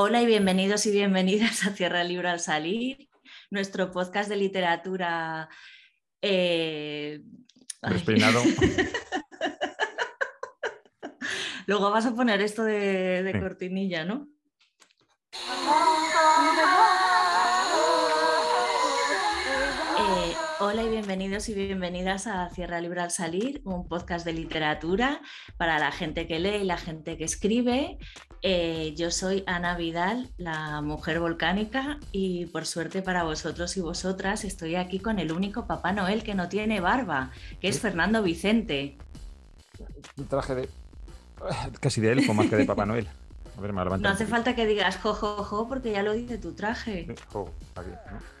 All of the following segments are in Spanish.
Hola y bienvenidos y bienvenidas a Tierra Libre al Salir, nuestro podcast de literatura. Eh... Despeinado. Luego vas a poner esto de, de cortinilla, ¿no? Hola y bienvenidos y bienvenidas a Cierra Libre al Salir, un podcast de literatura para la gente que lee y la gente que escribe. Eh, yo soy Ana Vidal, la mujer volcánica, y por suerte para vosotros y vosotras estoy aquí con el único Papá Noel que no tiene barba, que es Fernando Vicente. Un traje de... casi de elfo más que de Papá Noel. A ver, me no hace falta que digas jo, porque ya lo dice tu traje. Jo, aquí, ¿no?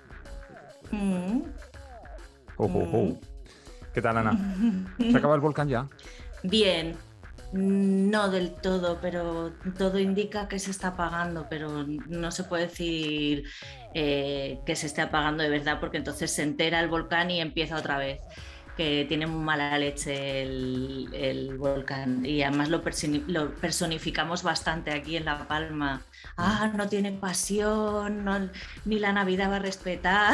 Mm. Mm. ¿Qué tal, Ana? ¿Se acaba el volcán ya? Bien, no del todo, pero todo indica que se está apagando, pero no se puede decir eh, que se esté apagando de verdad, porque entonces se entera el volcán y empieza otra vez que tiene muy mala leche el, volcán y además lo, personificamos bastante aquí en La Palma. Ah, no tiene pasión, ni la Navidad va a respetar,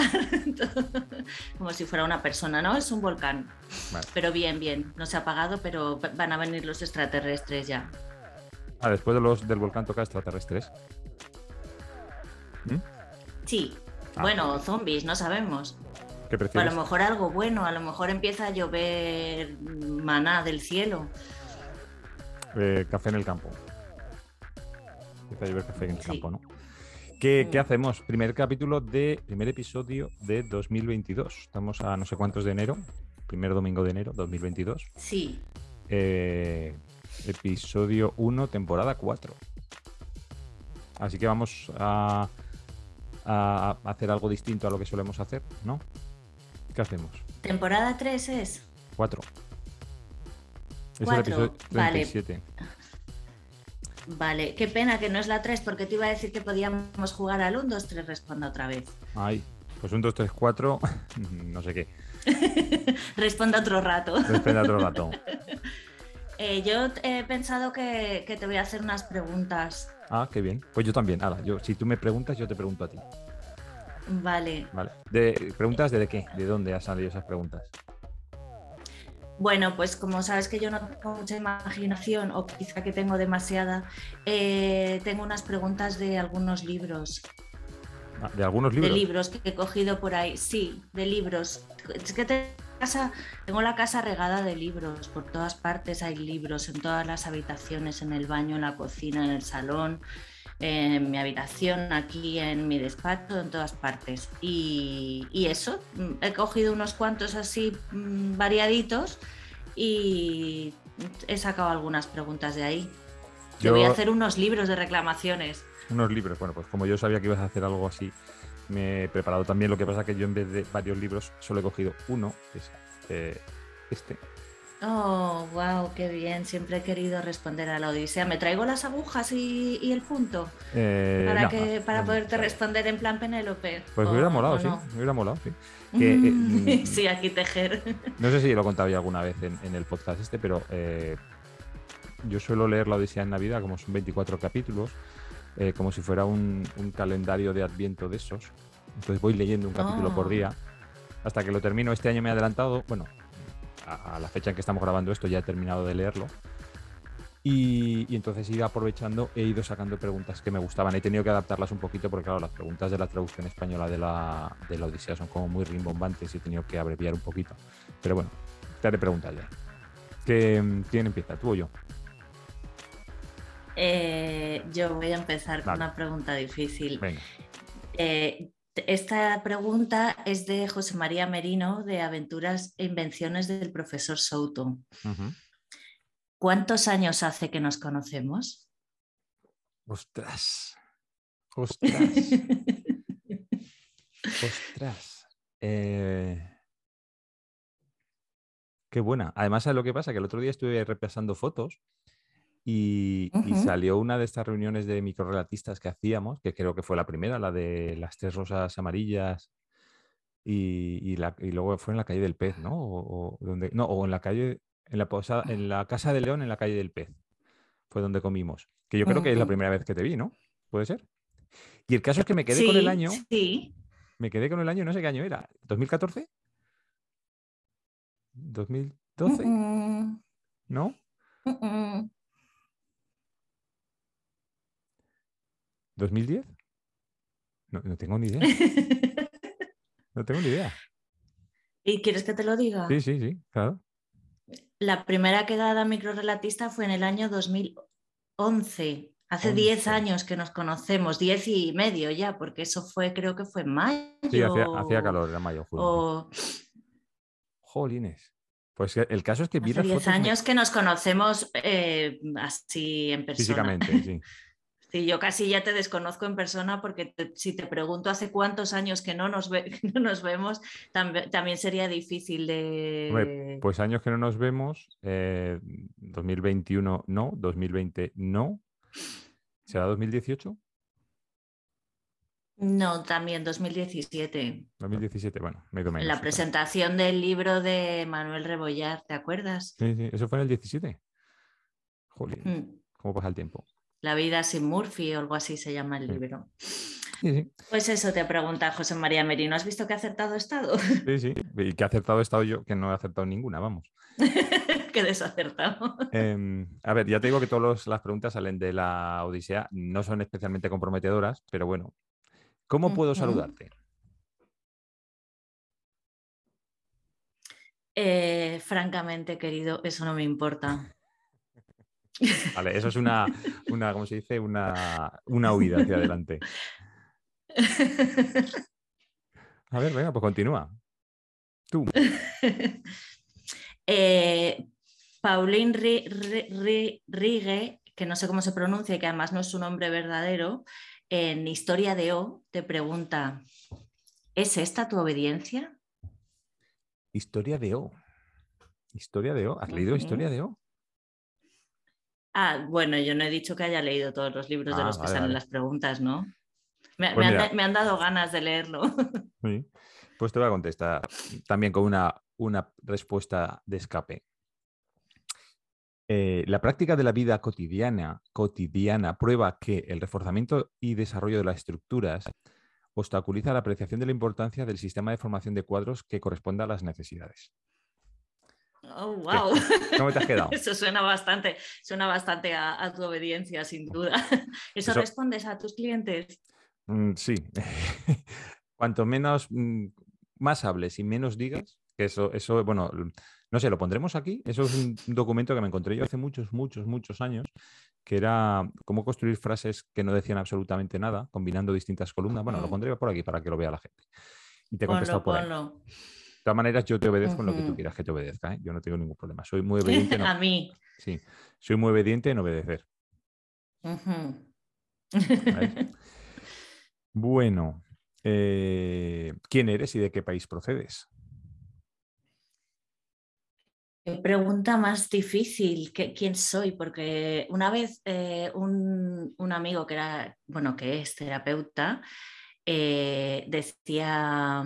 como si fuera una persona, ¿no? Es un volcán. Pero bien, bien, no se ha apagado, pero van a venir los extraterrestres ya. Ah, después de los, del volcán toca extraterrestres. ¿Mm? Sí, ah. bueno, zombies, no sabemos a lo mejor algo bueno, a lo mejor empieza a llover maná del cielo. Eh, café en el campo. Empieza a llover café en el campo, ¿no? ¿Qué, mm. hacemos? Primer capítulo de, primer episodio de 2022. Estamos a no sé cuántos de enero, primer domingo de enero 2022. Sí. Eh, episodio 1, temporada 4. Así que vamos a, a, hacer algo distinto a lo que solemos hacer, ¿no? ¿Qué hacemos? ¿Temporada 3 es? 4. Es el episodio 37. Vale. vale. qué pena que no es la 3 porque te iba a decir que podíamos jugar al 1, 2, 3, responda otra vez. Ay, pues 1, 2, 3, 4, no sé qué. Responda otro rato. Responda otro rato. eh, yo he pensado que, que, te voy a hacer unas preguntas. Ah, qué bien. Pues yo también. Ahora, yo, si tú me preguntas, yo te pregunto a ti. Vale. Vale. De, ¿Preguntas de qué? ¿De dónde han salido esas preguntas? Bueno, pues como sabes que yo no tengo mucha imaginación o quizá que tengo demasiada, eh, tengo unas preguntas de algunos libros. Ah, ¿De algunos libros? De libros que he cogido por ahí, sí, de libros. Es que tengo, tengo la casa regada de libros, por todas partes hay libros, en todas las habitaciones, en el baño, en la cocina, en el salón, en mi habitación, aquí en mi despacho, en todas partes. Y, eso, he cogido unos cuantos así mm, variaditos y he sacado algunas preguntas de ahí. Yo voy a hacer unos libros de reclamaciones. Unos libros, bueno, pues como yo sabía que ibas a hacer algo así, me he preparado también. Lo que pasa que yo en vez de varios libros solo he cogido uno, que es eh, este, Oh, wow, qué bien. Siempre he querido responder a la Odisea. ¿Me traigo las agujas y, el punto? Eh, para que, para poderte responder en plan Penélope. Pues me hubiera molado, sí. Me hubiera molado, sí. Eh, sí, aquí tejer. No sé si lo he contado ya alguna vez en, el podcast este, pero eh, yo suelo leer la Odisea en Navidad, como son 24 capítulos, como si fuera un, calendario de adviento de esos. Entonces voy leyendo un capítulo por oh. día hasta que lo termino. Este año me he adelantado, bueno, a, la fecha en que estamos grabando esto ya he terminado de leerlo. Y, entonces he ido aprovechando, he ido sacando preguntas que me gustaban. He tenido que adaptarlas un poquito porque, claro, las preguntas de la traducción española de la, de la Odisea son como muy rimbombantes y he tenido que abreviar un poquito. Pero bueno, te haré preguntas ya. ¿Quién empieza, tú o yo? Eh, yo voy a empezar con una pregunta difícil. Venga. Eh, esta pregunta es de José María Merino de Aventuras e Invenciones del profesor Souto. ¿Cuántos años hace que nos conocemos? Ostras. Ostras. Ostras. Eh, qué buena. Además, ¿sabes lo que pasa? Que el otro día estuve repasando fotos y, salió una de estas reuniones de microrelatistas que hacíamos, que creo que fue la primera, la de las tres rosas amarillas, y, luego fue en la calle del pez, ¿no? O, donde, no, o en la calle, en la, en la Casa de León, en la calle del pez. Fue donde comimos. Que yo creo que es la primera vez que te vi, ¿no? ¿Puede ser? Y el caso es que me quedé con el año. Sí. Me quedé con el año, no sé qué año era. ¿2014? ¿2012? ¿No? ¿2010? No, no tengo ni idea. No tengo ni idea. ¿Y quieres que te lo diga? Sí, sí, sí, claro. La primera quedada microrelatista fue en el año 2011. Hace 10 años que nos conocemos, 10 y medio ya, porque eso fue, creo que fue en mayo. Sí, hacía, calor, era mayo, julio. Jolines. Pues el caso es que vi Hace 10 años que nos conocemos eh, así en persona. Físicamente, sí. Sí, yo casi ya te desconozco en persona porque si te pregunto hace cuántos años que no nos, nos vemos, también sería difícil de... pues años que no nos vemos, 2021 eh, no, 2020 no. ¿Será 2018? No, también 2017. 2017, bueno, me menos. En la presentación del libro de Manuel Rebollar, ¿te acuerdas? Sí, sí, eso fue en el 17. Joder, mm. ¿cómo pasa el tiempo? La vida sin Murphy o algo así se llama el libro. Pues eso te pregunta José María Merino. ¿Has visto que ha acertado estado? Sí, sí. Y que ha acertado estado yo, que no he acertado ninguna, vamos. Qué desacertado. Em, a ver, ya te digo que todas las preguntas salen de la Odisea, no son especialmente comprometedoras, pero bueno. ¿Cómo puedo saludarte? Eh, francamente, querido, eso no me importa. Vale, eso es una, una ¿cómo se dice? Una, una huida hacia adelante. A ver, venga, pues continúa. Tú. Eh, Pauline Rigue, que no sé cómo se pronuncia y que además no es su nombre verdadero, en Historia de O te pregunta, ¿es esta tu obediencia? Historia de O. Historia de O. ¿Has leído Historia de O? Ah, bueno, yo no he dicho que haya leído todos los libros de ah, los que salen las preguntas, ¿no? Me, pues han, dado ganas de leerlo. Pues te voy a contestar también con una, una respuesta de escape. Eh, la práctica de la vida cotidiana, cotidiana prueba que el reforzamiento y desarrollo de las estructuras obstaculiza la apreciación de la importancia del sistema de formación de cuadros que corresponda a las necesidades. Oh, wow. ¿Cómo te has quedado? Eso suena bastante, suena bastante a, tu obediencia, sin duda. ¿Eso, respondes a tus clientes? Mm, sí. Cuanto menos, mm, más hables y menos digas, que eso, eso, bueno, no sé, lo pondremos aquí. Eso es un documento que me encontré yo hace muchos, muchos, muchos años, que era cómo construir frases que no decían absolutamente nada, combinando distintas columnas. Bueno, lo pondré por aquí para que lo vea la gente. Y te contesto por ahí todas maneras, yo te obedezco en lo que tú quieras que te obedezca. ¿eh? Yo no tengo ningún problema. Soy muy obediente. a mí. Sí, soy muy obediente en obedecer. bueno, eh, ¿quién eres y de qué país procedes? Pregunta más difícil, ¿quién soy? Porque una vez eh, un, amigo que era, bueno, que es terapeuta, decía,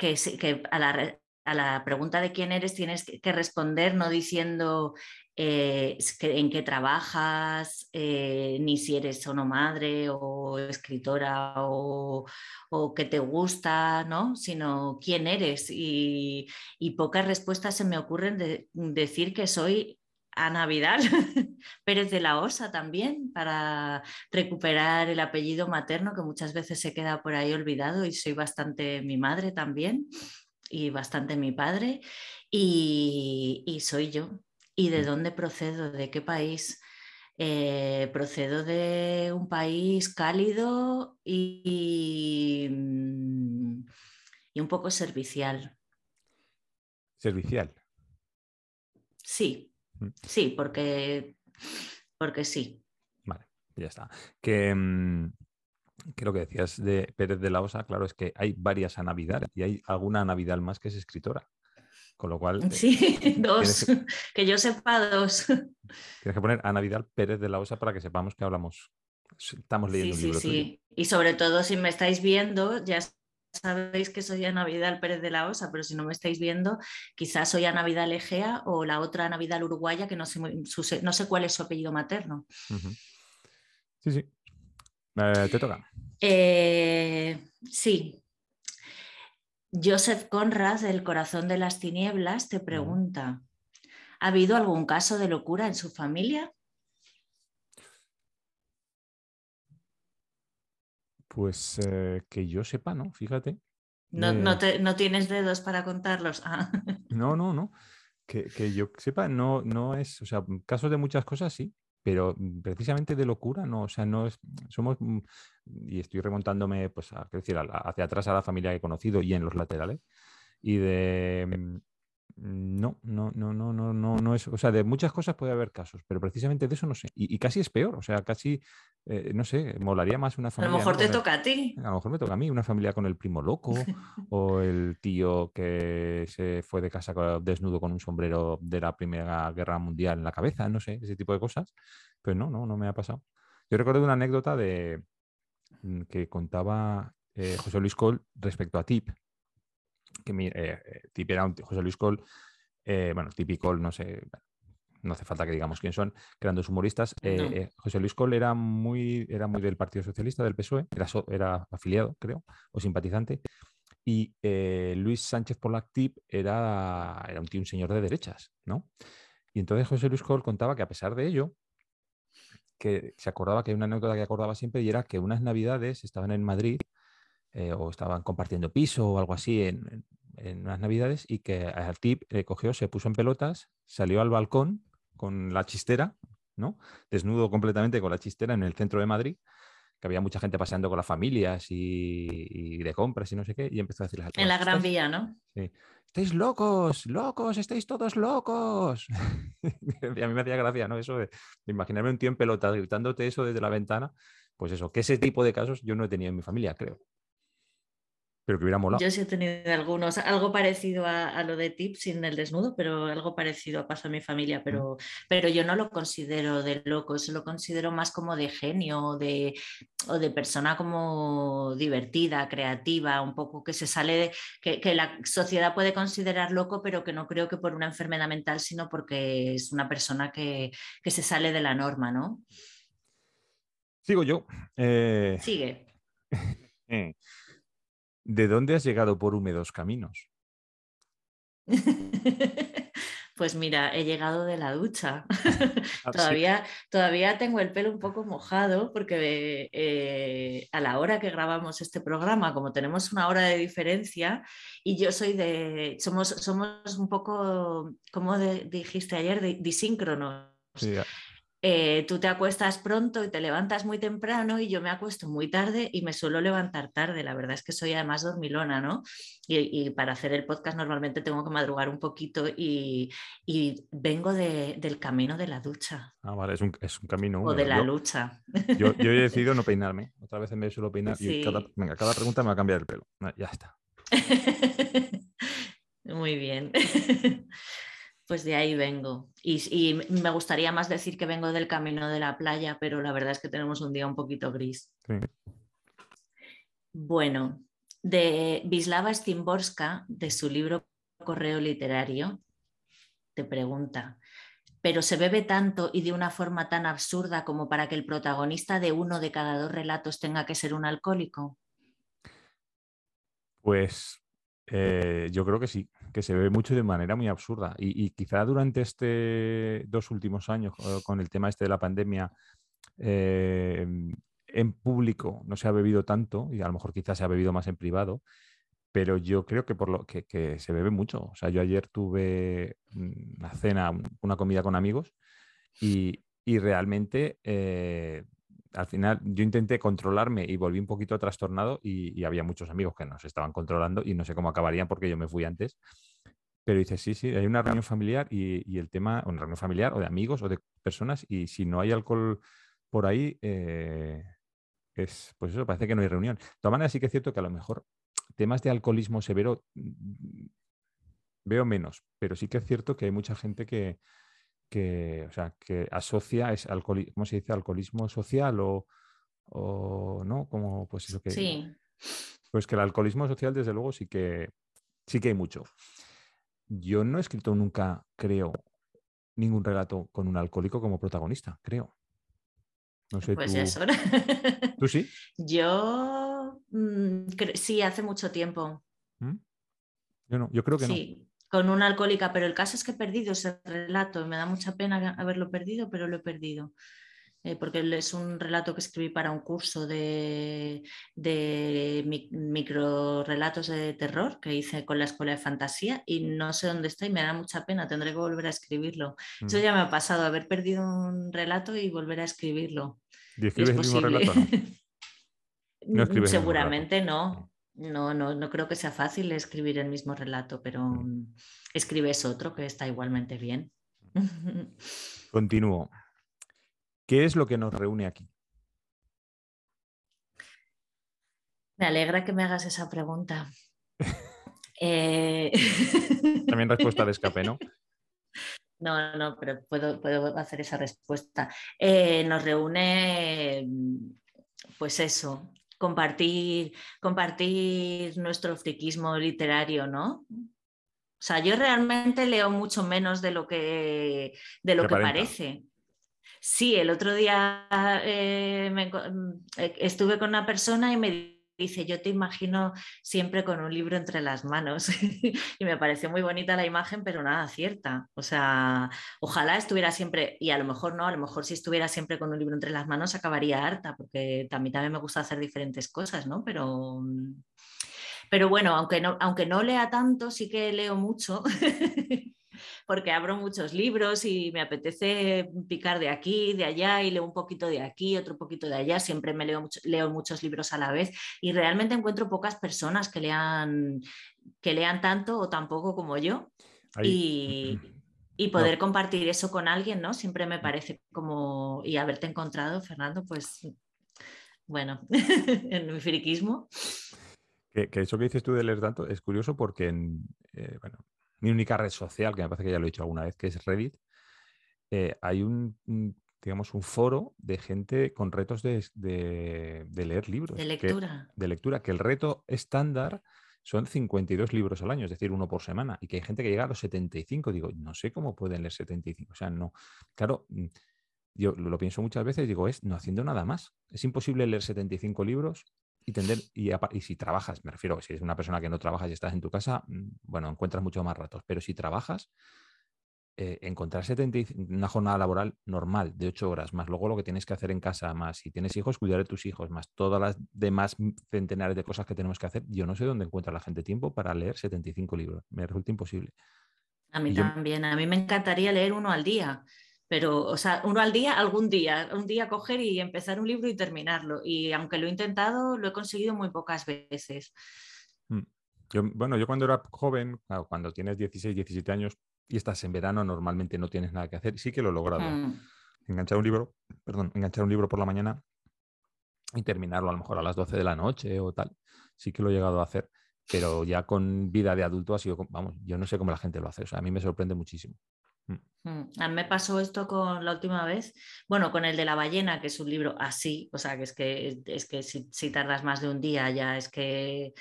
mm, que, a, la, pregunta de quién eres tienes que responder no diciendo eh, en qué trabajas, eh, ni si eres o no madre o escritora o, o qué te gusta, ¿no? sino quién eres. Y, pocas respuestas se me ocurren de decir que soy Ana Vidal Pérez de la Osa también, para recuperar el apellido materno que muchas veces se queda por ahí olvidado y soy bastante mi madre también y bastante mi padre y, soy yo. ¿Y de mm. dónde procedo? ¿De qué país? Eh, procedo de un país cálido y, y un poco servicial. ¿Servicial? Sí, Sí, porque, porque sí. Vale, ya está. Que, mm, lo que decías de Pérez de la Osa, claro, es que hay varias Ana Vidal y hay alguna Ana Vidal más que es escritora. Con lo cual. Eh, sí, dos. Que... yo sepa dos. Tienes que poner Ana Vidal Pérez de la Osa para que sepamos que hablamos. Estamos leyendo un libro. Sí, sí. Y sobre todo, si me estáis viendo, ya sabéis que soy Ana Vidal Pérez de la Osa, pero si no me estáis viendo, quizás soy Ana Vidal Egea o la otra Ana Vidal uruguaya, que no sé, no sé cuál es su apellido materno. Sí, sí. Eh, te toca. Eh, sí. Joseph Conrad, El corazón de las tinieblas, te pregunta, ¿ha habido algún caso de locura en su familia? Pues eh, que yo sepa, ¿no? Fíjate. No, no, Eh, te- no tienes dedos para contarlos. Ah. No, no, no. Que, que yo sepa, no, no es, o sea, casos de muchas cosas sí, pero mm, precisamente de locura no, o sea, no es, somos, mm, y estoy remontándome, pues, a, decir, a hacia atrás a la familia que he conocido y en los laterales, y de, mm, no, no, no, no, no, no, no es, o sea, de muchas cosas puede haber casos, pero precisamente de eso no sé, y, y casi es peor, o sea, casi, eh, no sé, molaría más una A lo familia. mejor te el- toca a ti. a lo mejor me toca a mí, una familia con el primo loco o el tío que se fue de casa desnudo con un sombrero de la Primera Guerra Mundial en la cabeza, no sé, ese tipo de cosas. Pero no, no, no me ha pasado. Yo recuerdo una anécdota de mm, que contaba eh, José Luis Col respecto a Tip, que mi- eh, eh, Tip era un José Luis Col, eh, bueno, Tip y Col, no sé, no hace falta que digamos quién son, que eran dos humoristas. Eh, No. José Luis Col era muy, era muy del Partido Socialista, del PSOE, era, so- era afiliado, creo, o simpatizante. Y Luis Sánchez Polactip era, era un tío, un señor de derechas, ¿no? Y entonces José Luis Col contaba que a pesar de ello, que se acordaba que hay una anécdota que acordaba siempre y era que unas navidades estaban en Madrid eh, o estaban compartiendo piso o algo así en, en- en unas navidades y que al tip cogió, se puso en pelotas, salió al balcón con la chistera, ¿no? Desnudo completamente con la chistera en el centro de Madrid, que había mucha gente paseando con las familias y, y de compras y no sé qué, y empezó a decirles En la Gran "Estáis- Vía, ¿no? Sí. Estáis locos, locos, estáis todos locos. a mí me hacía gracia, ¿no? Eso de, de imaginarme un tío en pelota gritándote eso desde la ventana. Pues eso, que ese tipo de casos yo no he tenido en mi familia, creo. Pero que hubiera molado. Yo sí he tenido algunos, algo parecido a, a lo de Tip sin el desnudo, pero algo parecido pasó a mi familia, pero, pero yo no lo considero de loco, eso lo considero más como de genio o de, o de persona como divertida, creativa, un poco que se sale de, que, que la sociedad puede considerar loco, pero que no creo que por una enfermedad mental, sino porque es una persona que, que se sale de la norma, ¿no? Sigo yo. Eh, Sigue. ¿De dónde has llegado por húmedos caminos? Pues mira, he llegado de la ducha. Ah, sí. todavía, todavía tengo el pelo un poco mojado porque eh, a la hora que grabamos este programa, como tenemos una hora de diferencia, y yo soy de, somos, somos un poco, como de- dijiste ayer, disíncronos. Sí, Eh, tú te acuestas pronto y te levantas muy temprano y yo me acuesto muy tarde y me suelo levantar tarde. La verdad es que soy además dormilona, ¿no? Y, y para hacer el podcast normalmente tengo que madrugar un poquito y, y vengo de- del camino de la ducha ah, vale, es un, es un camino o de la Yo- lucha. Yo, yo he decidido no peinarme. Otra vez me suelo peinar. Y cada, Sí. venga, cada pregunta me va a cambiar el pelo. Ah, Ya está. Muy bien. Pues de ahí vengo. Y, y me gustaría más decir que vengo del camino de la playa, pero la verdad es que tenemos un día un poquito gris. Sí. Bueno, de Wisława Szymborska, de su libro Correo Literario, te pregunta, ¿pero se bebe tanto y de una forma tan absurda como para que el protagonista de uno de cada dos relatos tenga que ser un alcohólico? Pues eh, yo creo que sí, que se ve mucho de manera muy absurda. Y, quizá durante este dos últimos años, con el tema este de la pandemia, eh, en público no se ha bebido tanto, y a lo mejor quizás se ha bebido más en privado, pero yo creo que por lo que, se bebe mucho. O sea, yo ayer tuve una cena, un- una comida con amigos, y, y realmente eh, al final yo intenté controlarme y volví un poquito trastornado y, había muchos amigos que nos estaban controlando y no sé cómo acabarían porque yo me fui antes. Pero dice, sí, sí, hay una reunión familiar y, y el tema, una reunión familiar o de amigos o de personas y si no hay alcohol por ahí, eh, es, pues eso, parece que no hay reunión. De todas maneras, sí que es cierto que a lo mejor temas de alcoholismo severo mm, veo menos, pero sí que es cierto que hay mucha gente que, que, o sea, que asocia, es alcoholi- ¿cómo se dice? Alcoholismo social o, o no, como pues eso que... Sí, Pues que el alcoholismo social, desde luego, sí que, sí que hay mucho. Yo no he escrito nunca, creo, ningún relato con un alcohólico como protagonista, creo. No sé, Pues tú... eso. ¿Tú sí? Yo mm, cre- sí, hace mucho tiempo. ¿Mm? Yo no, yo creo que no. Con una alcohólica, pero el caso es que he perdido ese relato. Me da mucha pena haberlo perdido, pero lo he perdido. Eh, porque es un relato que escribí para un curso de, de mi- microrelatos de terror que hice con la Escuela de Fantasía y no sé dónde está y me da mucha pena. Tendré que volver a escribirlo. Eso Mm. ya me ha pasado, haber perdido un relato y volver a escribirlo. ¿Y Y escribes es el mismo relato? No, No escribes el mismo Seguramente no. No, no, no creo que sea fácil escribir el mismo relato, pero mm, escribes otro que está igualmente bien. Continúo. ¿Qué es lo que nos reúne aquí? Me alegra que me hagas esa pregunta. Eh, También respuesta de escape, ¿no? No, no, pero puedo, puedo hacer esa respuesta. Eh, nos reúne, mm, pues eso, compartir, compartir nuestro friquismo literario, ¿no? O sea, yo realmente leo mucho menos de lo que, de lo Que parece. Sí, el otro día eh, me mm, eh, estuve con una persona y me dice, yo te imagino siempre con un libro entre las manos. y me pareció muy bonita la imagen, pero nada cierta. O sea, ojalá estuviera siempre, y a lo mejor no, a lo mejor si estuviera siempre con un libro entre las manos acabaría harta, porque a también me gusta hacer diferentes cosas, ¿no? Pero, mm, pero bueno, aunque no, aunque no lea tanto, sí que leo mucho. porque abro muchos libros y me apetece picar de aquí, de allá y leo un poquito de aquí, otro poquito de allá. Siempre me leo, mucho- leo muchos libros a la vez y realmente encuentro pocas personas que lean, que lean tanto o tan poco como yo. Ahí- Y, y poder compartir eso con alguien, ¿no? Siempre me parece como, y haberte encontrado, Fernando, pues bueno, en mi friquismo. Que, que eso que dices tú de leer tanto es curioso porque en, eh, bueno, mi única red social, que me parece que ya lo he dicho alguna vez, que es Reddit, eh, hay un, un, digamos, un foro de gente con retos de, de- de leer libros. De que- lectura. de lectura, que el reto estándar son 52 libros al año, es decir, uno por semana, y que hay gente que llega a los 75. Digo, no sé cómo pueden leer 75. O sea, no. Claro, mm, yo lo lo pienso muchas veces, digo, es no haciendo nada más. Es imposible leer 75 libros y tender, y, si trabajas, me refiero, si eres una persona que no trabajas y estás en tu casa, mm, bueno, encuentras mucho más ratos, pero si trabajas, eh, encontrar 75 una jornada laboral normal de 8 horas, más luego lo que tienes que hacer en casa, más si tienes hijos, cuidar de tus hijos, más todas las demás centenares de cosas que tenemos que hacer, yo no sé dónde encuentra la gente tiempo para leer 75 libros. Me resulta imposible. A mí yo- también, a mí me encantaría leer uno al día, pero, o sea, uno al día, algún día, un día coger y empezar un libro y terminarlo. Y aunque lo he intentado, lo he conseguido muy pocas veces. Mm. Yo, bueno, yo cuando era joven, cuando tienes 16, 17 años y estás en verano, normalmente no tienes nada que hacer. Sí que lo he logrado. Mm, enganchar un libro, perdón, enganchar un libro por la mañana y terminarlo a lo mejor a las 12 de la noche o tal. Sí que lo he llegado a hacer, pero ya con vida de adulto ha sido, vamos, yo no sé cómo la gente lo hace, o sea, a mí me sorprende muchísimo. mm. A mí me pasó esto con la última vez, bueno, con el de la ballena, que es un libro así, o sea, que es que, es que si, si tardas más de un día ya es que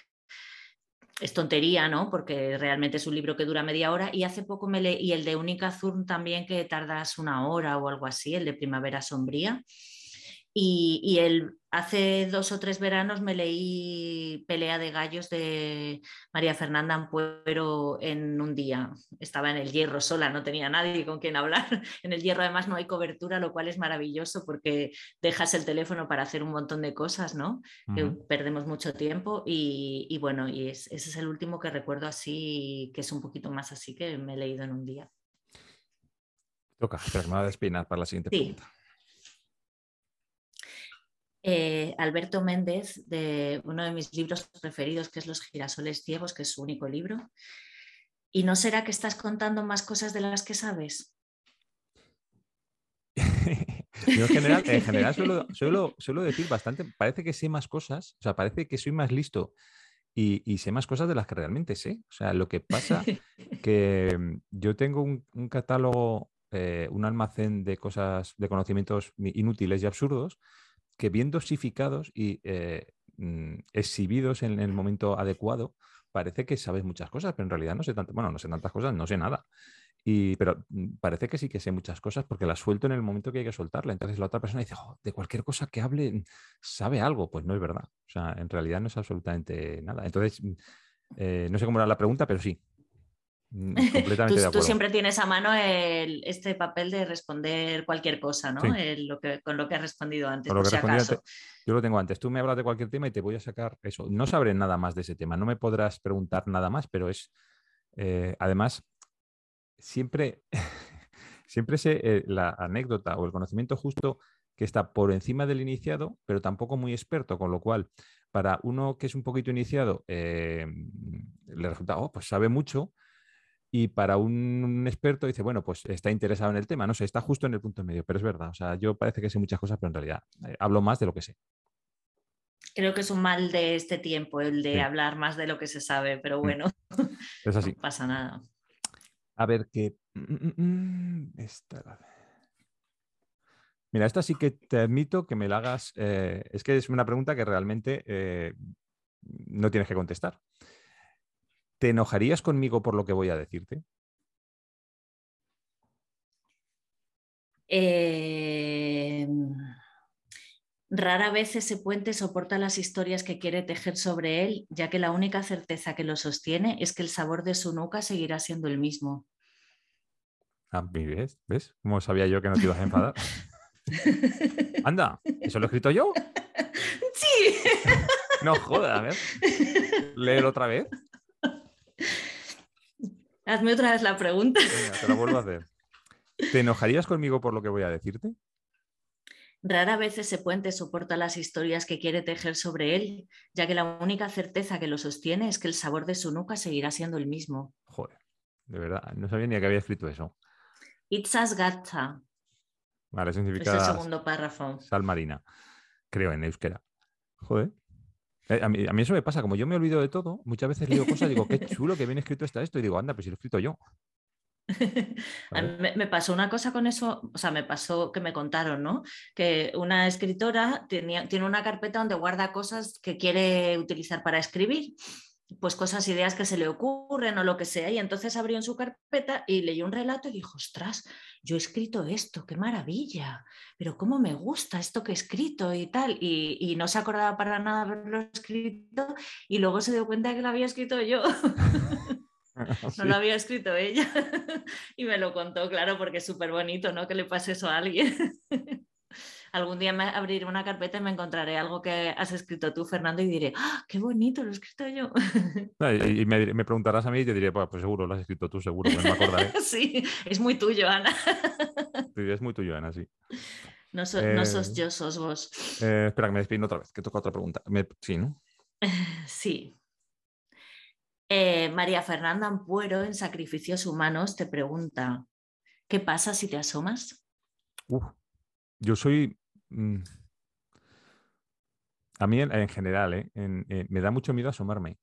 es tontería, ¿no? Porque realmente es un libro que dura media hora y hace poco me leí, y el de Única Zurn también que tardas una hora o algo así, el de Primavera Sombría. Y, hace dos o tres veranos me leí Pelea de Gallos de María Fernanda Ampuero en un día. Estaba en el hierro sola, no tenía nadie con quien hablar. En el hierro además no hay cobertura, lo cual es maravilloso porque dejas el teléfono para hacer un montón de cosas, ¿no? que perdemos mucho tiempo y, y bueno, y es- ese es el último que recuerdo así, que es un poquito más así que me he leído en un día. Toca, espera, me voy a despinar para la siguiente Sí. pregunta. Eh, Alberto Méndez, de uno de mis libros preferidos, que es Los girasoles ciegos, que es su único libro. ¿Y no será que estás contando más cosas de las que sabes? Yo en general, en general suelo, suelo- suelo decir bastante, parece que sé más cosas, o sea, parece que soy más listo y, y sé más cosas de las que realmente sé. O sea, lo que pasa que mm, yo tengo un, un catálogo, eh, un almacén de cosas, de conocimientos mi- inútiles y absurdos, que bien dosificados y eh, mm, exhibidos en el momento adecuado, parece que sabes muchas cosas, pero en realidad no sé tantas, bueno, no sé tantas cosas, no sé nada. Y, pero mm, parece que sí que sé muchas cosas porque las suelto en el momento que hay que soltarla. Entonces la otra persona dice, de cualquier cosa que hable, mm, sabe algo. Pues no es verdad. O sea, en realidad no es absolutamente nada. Entonces, eh, no sé cómo era la pregunta, pero sí. Completamente tú, tú, siempre tienes a mano el, este papel de responder cualquier cosa, ¿no? lo que, con lo que has respondido antes. Por si acaso. yo lo tengo antes. Tú me hablas de cualquier tema y te voy a sacar eso. No sabré nada más de ese tema. No me podrás preguntar nada más, pero es. Eh, además, siempre, siempre sé eh, la anécdota o el conocimiento justo que está por encima del iniciado, pero tampoco muy experto, con lo cual, para uno que es un poquito iniciado, eh, le resulta, oh, pues sabe mucho, y para un, experto dice, bueno, pues está interesado en el tema, no sé, está justo en el punto medio, pero es verdad, o sea, yo parece que sé muchas cosas, pero en realidad eh, hablo más de lo que sé. Creo que es un mal de este tiempo, el de hablar más de lo que se sabe, pero mm. bueno, es así. no pasa nada. A ver, qué mm, mm, Mira, esta sí que te admito que me la hagas. Eh, es que es una pregunta que realmente eh, no tienes que contestar. ¿Te enojarías conmigo por lo que voy a decirte? Em, rara vez ese puente soporta las historias que quiere tejer sobre él, ya que la única certeza que lo sostiene es que el sabor de su nuca seguirá siendo el mismo. Ah, ¿ves? ¿Ves? ¿Cómo sabía yo que no te ibas a enfadar? Anda, ¿eso lo he escrito yo? Sí. No jodas, a ver. Léelo otra vez. Hazme otra vez la pregunta. Venga, te la vuelvo a hacer. ¿Te enojarías conmigo por lo que voy a decirte? Rara vez ese puente soporta las historias que quiere tejer sobre él, ya que la única certeza que lo sostiene es que el sabor de su nuca seguirá siendo el mismo. Joder, de verdad, no sabía ni que había escrito eso. Itzas gatta. Vale, significa. Es el segundo párrafo. Sal marina, creo, en euskera. Joder. Eh, a mí, eso me pasa, como yo me olvido de todo, muchas veces leo cosas y digo, qué chulo que viene escrito está esto, y digo, anda, pues si lo he escrito yo. me, pasó una cosa con eso, o sea, me pasó que me contaron, ¿no? Que una escritora tenía, tiene una carpeta donde guarda cosas que quiere utilizar para escribir pues cosas, ideas que se le ocurren o lo que sea. Y entonces abrió en su carpeta y leyó un relato y dijo, ostras, yo he escrito esto, qué maravilla, pero cómo me gusta esto que he escrito y tal. Y, no se acordaba para nada haberlo escrito y luego se dio cuenta que lo había escrito yo. no lo había escrito ella. y me lo contó, claro, porque es súper bonito, ¿no? Que le pase eso a alguien algún día me abriré una carpeta y me encontraré algo que has escrito tú, Fernando, y diré, ¡Ah, qué bonito, lo he escrito yo. Y, me, preguntarás a mí y yo diré, pues, pues, seguro, lo has escrito tú, seguro, pues me acordaré. sí, es muy tuyo, Ana. sí, es muy tuyo, Ana, sí. No, sos yo, sos vos. Eh, espera, que me despido otra vez, que toca otra pregunta. sí, ¿no? sí. Eh, María Fernanda Ampuero, en Sacrificios Humanos, te pregunta, ¿qué pasa si te asomas? yo soy Mm. A mí en, general, ¿eh? Eh, me da mucho miedo asomarme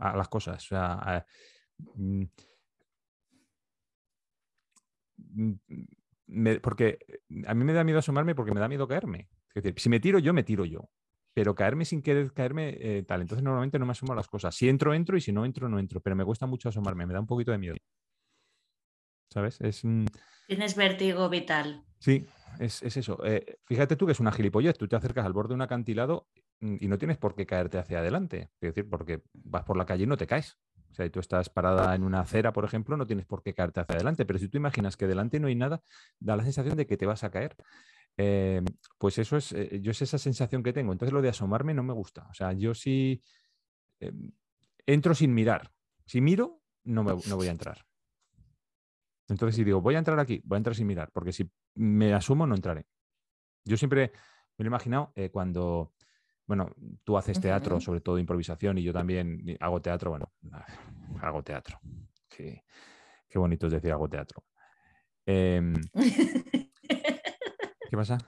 a las cosas. Mm, mm, porque a mí me da miedo asomarme porque me da miedo caerme. Es decir, si me tiro yo, me tiro yo. Pero caerme sin querer caerme, eh, tal. Entonces normalmente no me asomo a las cosas. Si entro, entro y si no entro, no entro. Pero me cuesta mucho asomarme, me da un poquito de miedo. ¿Sabes? Es, Tienes vértigo vital. Sí, es, eso. Eh, fíjate tú que es una gilipollez. Tú te acercas al borde de un acantilado y no tienes por qué caerte hacia adelante. Es decir, porque vas por la calle y no te caes. O sea, si tú estás parada en una acera, por ejemplo, no tienes por qué caerte hacia adelante. Pero si tú imaginas que delante no hay nada, da la sensación de que te vas a caer. Eh, pues eso es, eh, yo es esa sensación que tengo. Entonces lo de asomarme no me gusta. O sea, yo sí entro sin mirar. Si miro, no, me, no voy a entrar. Entonces, si digo, voy a entrar aquí, voy a entrar sin mirar, porque si me asumo, no entraré. Yo siempre me lo he imaginado eh, cuando, bueno, tú haces teatro, sobre todo improvisación, y yo también hago teatro, bueno, hago teatro. Sí. Qué bonito es decir hago teatro. Em, ¿Qué pasa?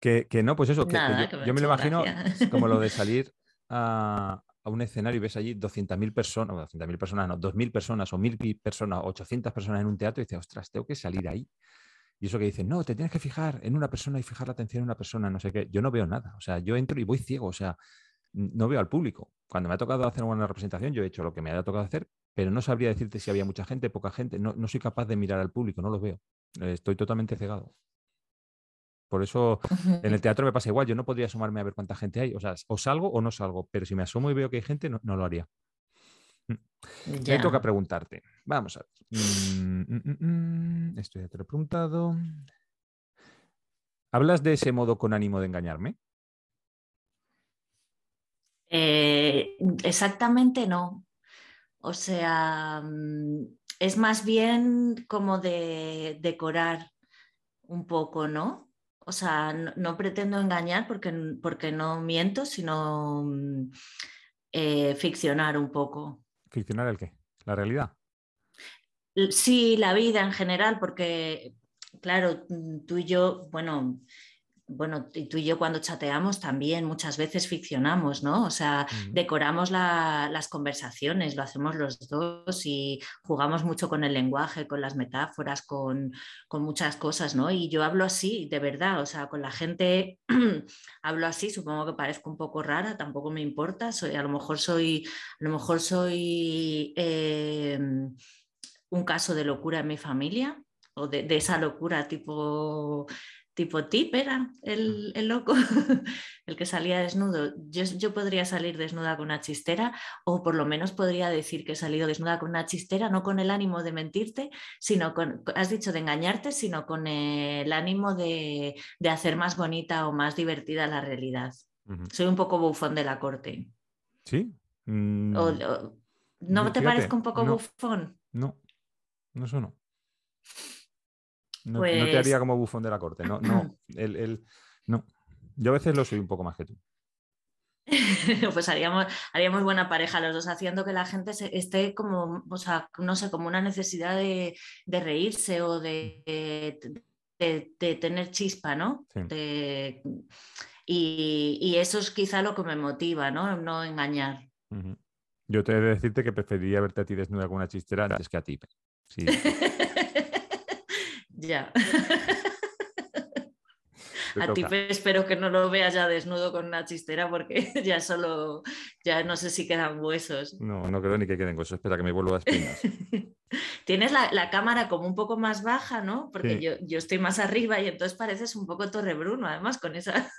Que, no, pues eso, que, yo, me lo imagino como lo de salir a, a un escenario y ves allí 200.000 personas, 200.000 personas, no, 2.000 personas o 1.000 personas, 800 personas en un teatro y dices, ostras, tengo que salir ahí. Y eso que dicen, no, te tienes que fijar en una persona y fijar la atención en una persona, no sé qué. Yo no veo nada. O sea, yo entro y voy ciego. O sea, no veo al público. Cuando me ha tocado hacer una representación, yo he hecho lo que me ha tocado hacer, pero no sabría decirte si había mucha gente, poca gente. No, no soy capaz de mirar al público, no lo veo. Estoy totalmente cegado. Por eso en el teatro me pasa igual. Yo no podría asomarme a ver cuánta gente hay. O sea, o salgo o no salgo. Pero si me asomo y veo que hay gente, no, no lo haría. Mm. Me Ya. toca preguntarte. Vamos a ver. Mm, mm, mm, mm. Esto ya te lo he preguntado. ¿Hablas de ese modo con ánimo de engañarme? Eh, exactamente no. O sea, mm, es más bien como de decorar un poco, ¿no? O sea, no, no pretendo engañar porque, porque no miento, sino mm, eh, ficcionar un poco. ¿Ficcionar el qué? ¿La realidad? Sí, la vida en general, porque, claro, mm, tú y yo, bueno, bueno, y tú y yo cuando chateamos también muchas veces ficcionamos, ¿no? O sea, decoramos la- las conversaciones, lo hacemos los dos y jugamos mucho con el lenguaje, con las metáforas, con, con muchas cosas, ¿no? Y yo hablo así, de verdad, o sea, con la gente hablo así, supongo que parezco un poco rara, tampoco me importa, soy, a lo mejor soy, a lo mejor soy eh, un caso de locura en mi familia o de, de esa locura tipo tipo tip era el, el loco, el que salía desnudo. Yo, yo podría salir desnuda con una chistera o por lo menos podría decir que he salido desnuda con una chistera, no con el ánimo de mentirte, sino con, has dicho de engañarte, sino con el ánimo de, de hacer más bonita o más divertida la realidad. Soy un poco bufón de la corte. ¿Sí? Mm, O- o- ¿No te parezca un poco no. bufón? No, no, eso no. No, no te haría Pues- como bufón de la corte. No, no, el, el- no. Yo a veces lo soy un poco más que tú. pues haríamos, haríamos buena pareja los dos, haciendo que la gente se- esté como, o sea, no sé, como una necesidad de, de reírse o de, de- de tener chispa, ¿no? Sí. Y, y eso es quizá lo que me motiva, ¿no? No engañar. Yo te he de decirte que preferiría verte a ti desnuda con una chistera antes que a ti. Sí, ya. A ti toca. espero que no lo veas ya desnudo con una chistera porque ya solo, ya no sé si quedan huesos. No, no creo ni que queden cosas. Espera que me vuelvo a espinas. Tienes la, la cámara como un poco más baja, ¿no? Porque Sí. yo, yo estoy más arriba y entonces pareces un poco Torre Bruno, además, con esa.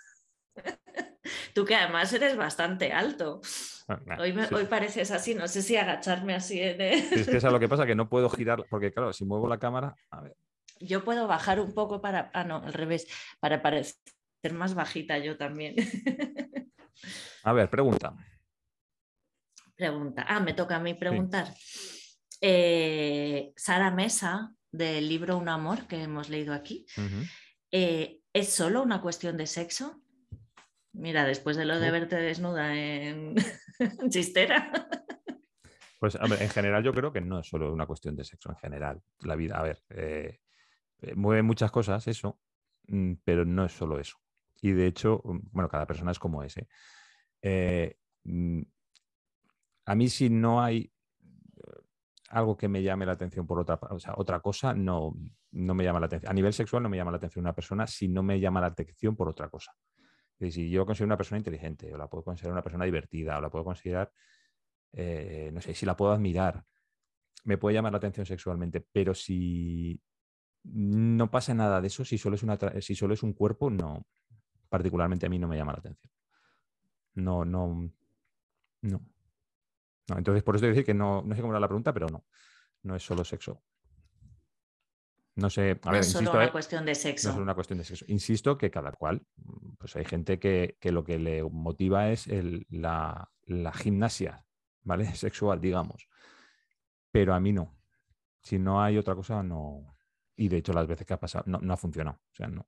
Tú que además eres bastante alto. Ah, nah, Hoy, me- sí. hoy pareces así, no sé si agacharme así. el- Sí, es que es lo que pasa, que no puedo girar, porque claro, si muevo la cámara, a ver, Yo puedo bajar un poco para. Ah, no, al revés, para parecer más bajita yo también. a ver, pregunta. Pregunta. Ah, me toca a mí preguntar. Eh, Sara Mesa, del libro Un amor que hemos leído aquí, eh, ¿es solo una cuestión de sexo? Mira, después de lo de verte desnuda en chistera. Pues a ver, en general yo creo que no es solo una cuestión de sexo, en general. La vida, a ver, eh, mueve muchas cosas eso, mm, pero no es solo eso. Y de hecho, mm, bueno, cada persona es como es. ¿eh? Eh, mm, a mí si no hay eh, algo que me llame la atención por otra, o sea, otra cosa, no, no me llama la atención. A nivel sexual no me llama la atención una persona si no me llama la atención por otra cosa. Si yo considero una persona inteligente, o la puedo considerar una persona divertida, o la puedo considerar, eh, no sé, si la puedo admirar, me puede llamar la atención sexualmente, pero si no pasa nada de eso, si solo es, una si solo es un cuerpo, no, particularmente a mí no me llama la atención. No, no, no. No, entonces, por eso te decir que no, no sé cómo era la pregunta, pero no, no es solo sexo. No sé, a No ver, es solo insisto, una eh, cuestión de no sexo. es solo una cuestión de sexo. Insisto que cada cual, pues hay gente que, que lo que le motiva es el- la, la gimnasia, ¿vale? Sexual, digamos. Pero a mí no. Si no hay otra cosa, no. Y de hecho, las veces que ha pasado, no, no ha funcionado. O sea, no.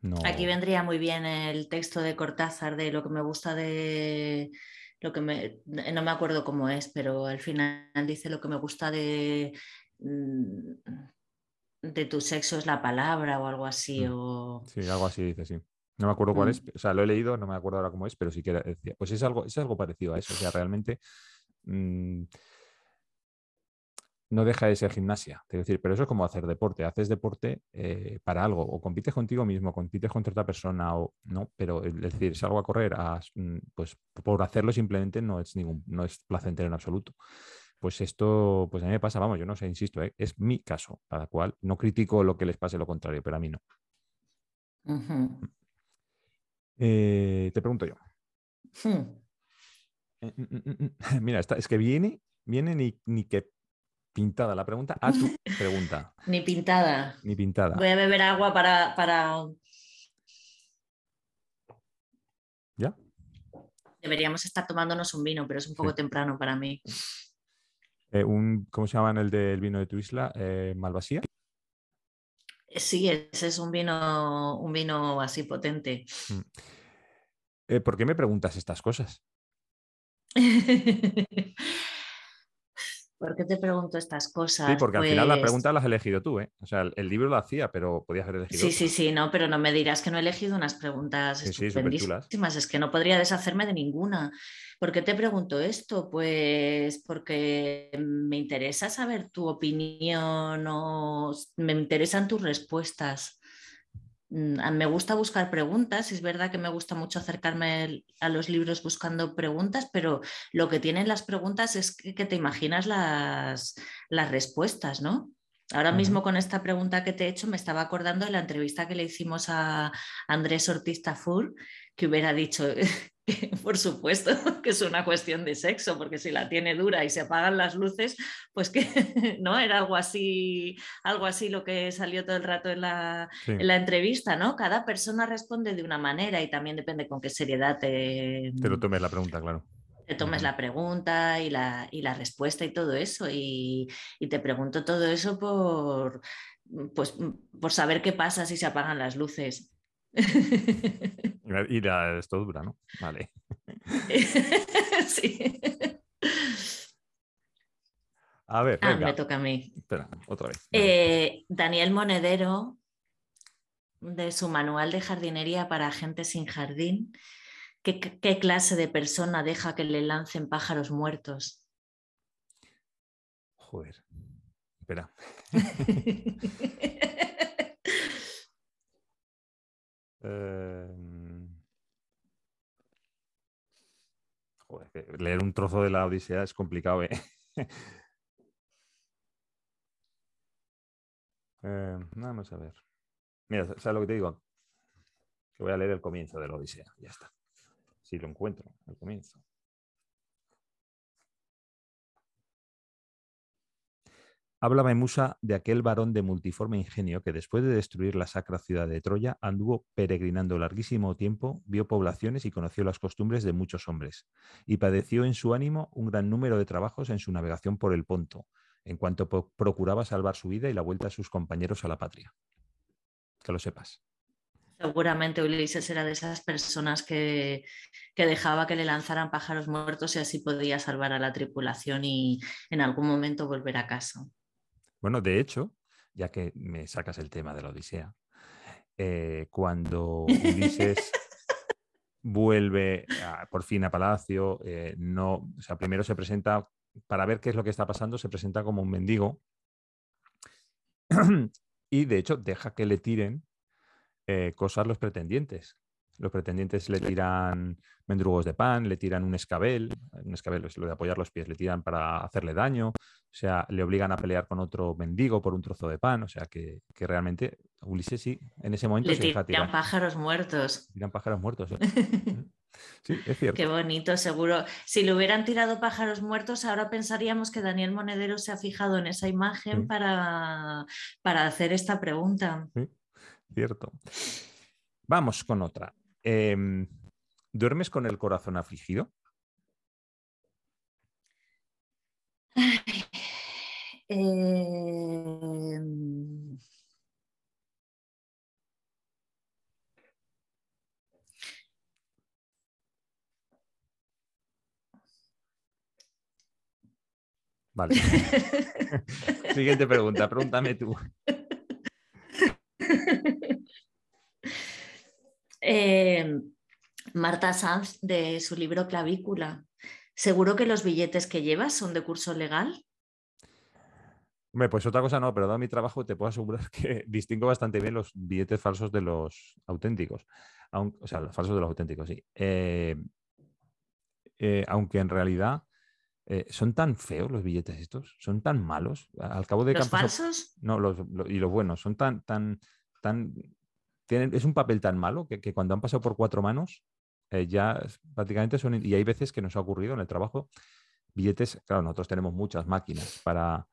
No. Aquí vendría muy bien el texto de Cortázar de lo que me gusta de lo que me no me acuerdo cómo es, pero al final dice lo que me gusta de mm, de tu sexo es la palabra o algo así Mm. o Sí, algo así dice, sí. No me acuerdo cuál Mm. es, o sea, lo he leído, no me acuerdo ahora cómo es, pero sí que decía. Pues es algo, es algo parecido a eso. O sea, realmente no deja de ser gimnasia. decir, pero eso es como hacer deporte. Haces deporte eh, para algo, o compites contigo mismo, compites contra otra persona, o no, pero es decir, salgo a correr, mm, pues por hacerlo simplemente no es ningún, no es placentero en absoluto. Pues esto, pues a mí me pasa, vamos, yo no sé, insisto, ¿eh? es mi caso, cada cual. No critico lo que les pase lo contrario, pero a mí no. Eh, te pregunto yo. Hmm. Mira, es que viene, viene ni, ni que pintada la pregunta a tu pregunta. Ni pintada. Ni pintada. Voy a beber agua para. para... ¿Ya? Deberíamos estar tomándonos un vino, pero es un poco temprano para mí. Eh, un, ¿Cómo se llama el del vino de tu isla? Eh, ¿Malvasía? Eh, sí, ese es un vino, un vino así potente. Mm. ¿Por qué me preguntas estas cosas? ¿Por qué te pregunto estas cosas? Sí, porque al final la pues pregunta la has elegido tú, ¿eh? O sea, el, libro lo hacía, pero podías haber elegido. Sí, sí, sí, no, pero no me dirás que no he elegido unas preguntas sí, estupendísimas. es que no podría deshacerme de ninguna. ¿Por qué te pregunto esto? Pues porque me interesa saber tu opinión o me interesan tus respuestas. Mm, me gusta buscar preguntas, es verdad que me gusta mucho acercarme a los libros buscando preguntas, pero lo que tienen las preguntas es que, te imaginas las, las respuestas, ¿no? Ahora mismo con esta pregunta que te he hecho me estaba acordando de la entrevista que le hicimos a Andrés Ortiz Tafur, que hubiera dicho, por supuesto que es una cuestión de sexo, porque si la tiene dura y se apagan las luces, pues que no era algo así, algo así lo que salió todo el rato en la, entrevista, ¿no? Cada persona responde de una manera y también depende con qué seriedad te, te lo tomes la pregunta, claro. Te tomes la pregunta y la, y la, respuesta y todo eso. Y, y te pregunto todo eso por, pues, por saber qué pasa si se apagan las luces. Y la, esto dura, ¿no? Vale. sí. A ver. Ah, me toca a mí. Espera, otra vez. Eh, Daniel Monedero, de su manual de jardinería para gente sin jardín, ¿qué, qué clase de persona deja que le lancen pájaros muertos? Joder. Espera. Em, leer un trozo de la Odisea es complicado, ¿eh? Em, vamos a ver. Mira, ¿sabes lo que te digo? Voy a leer el comienzo de la Odisea. Ya está. Si lo encuentro, el comienzo. Háblame Musa de aquel varón de multiforme ingenio que después de destruir la sacra ciudad de Troya anduvo peregrinando larguísimo tiempo, vio poblaciones y conoció las costumbres de muchos hombres, y padeció en su ánimo un gran número de trabajos en su navegación por el Ponto, en cuanto procuraba salvar su vida y la vuelta de sus compañeros a la patria. Que lo sepas. Seguramente Ulises era de esas personas que, dejaba que le lanzaran pájaros muertos y así podía salvar a la tripulación y en algún momento volver a casa. Bueno, de hecho, ya que me sacas el tema de la Odisea, eh, cuando Ulises vuelve por fin a Palacio, eh, no, o sea, primero se presenta, para ver qué es lo que está pasando, se presenta como un mendigo y de hecho deja que le tiren eh, cosas los pretendientes. Los pretendientes le tiran mendrugos de pan, le tiran un escabel, un escabel es lo de apoyar los pies, le tiran para hacerle daño, o sea, le obligan a pelear con otro mendigo por un trozo de pan, o sea, que, realmente Ulises sí, en ese momento le se tiran pájaros muertos. Tiran pájaros muertos. ¿eh? sí, es cierto. Qué bonito, seguro. Si le hubieran tirado pájaros muertos, ahora pensaríamos que Daniel Monedero se ha fijado en esa imagen para, para hacer esta pregunta. cierto. Vamos con otra. Em, ¿Duermes con el corazón afligido? Em, vale. Siguiente pregunta, pregúntame tú. Eh, Marta Sanz de su libro Clavícula. ¿Seguro que los billetes que llevas son de curso legal? Hombre, pues otra cosa no, pero dado mi trabajo te puedo asegurar que distingo bastante bien los billetes falsos de los auténticos. o sea, los falsos de los auténticos, sí. Eh, eh, aunque en realidad eh, son tan feos los billetes estos, son tan malos. Al cabo de ¿Los falsos? No, los, y los buenos, son tan, tan, tan. Es un papel tan malo que, cuando han pasado por cuatro manos, ya prácticamente son. Y hay veces que nos ha ocurrido en el trabajo billetes, claro, nosotros tenemos muchas máquinas para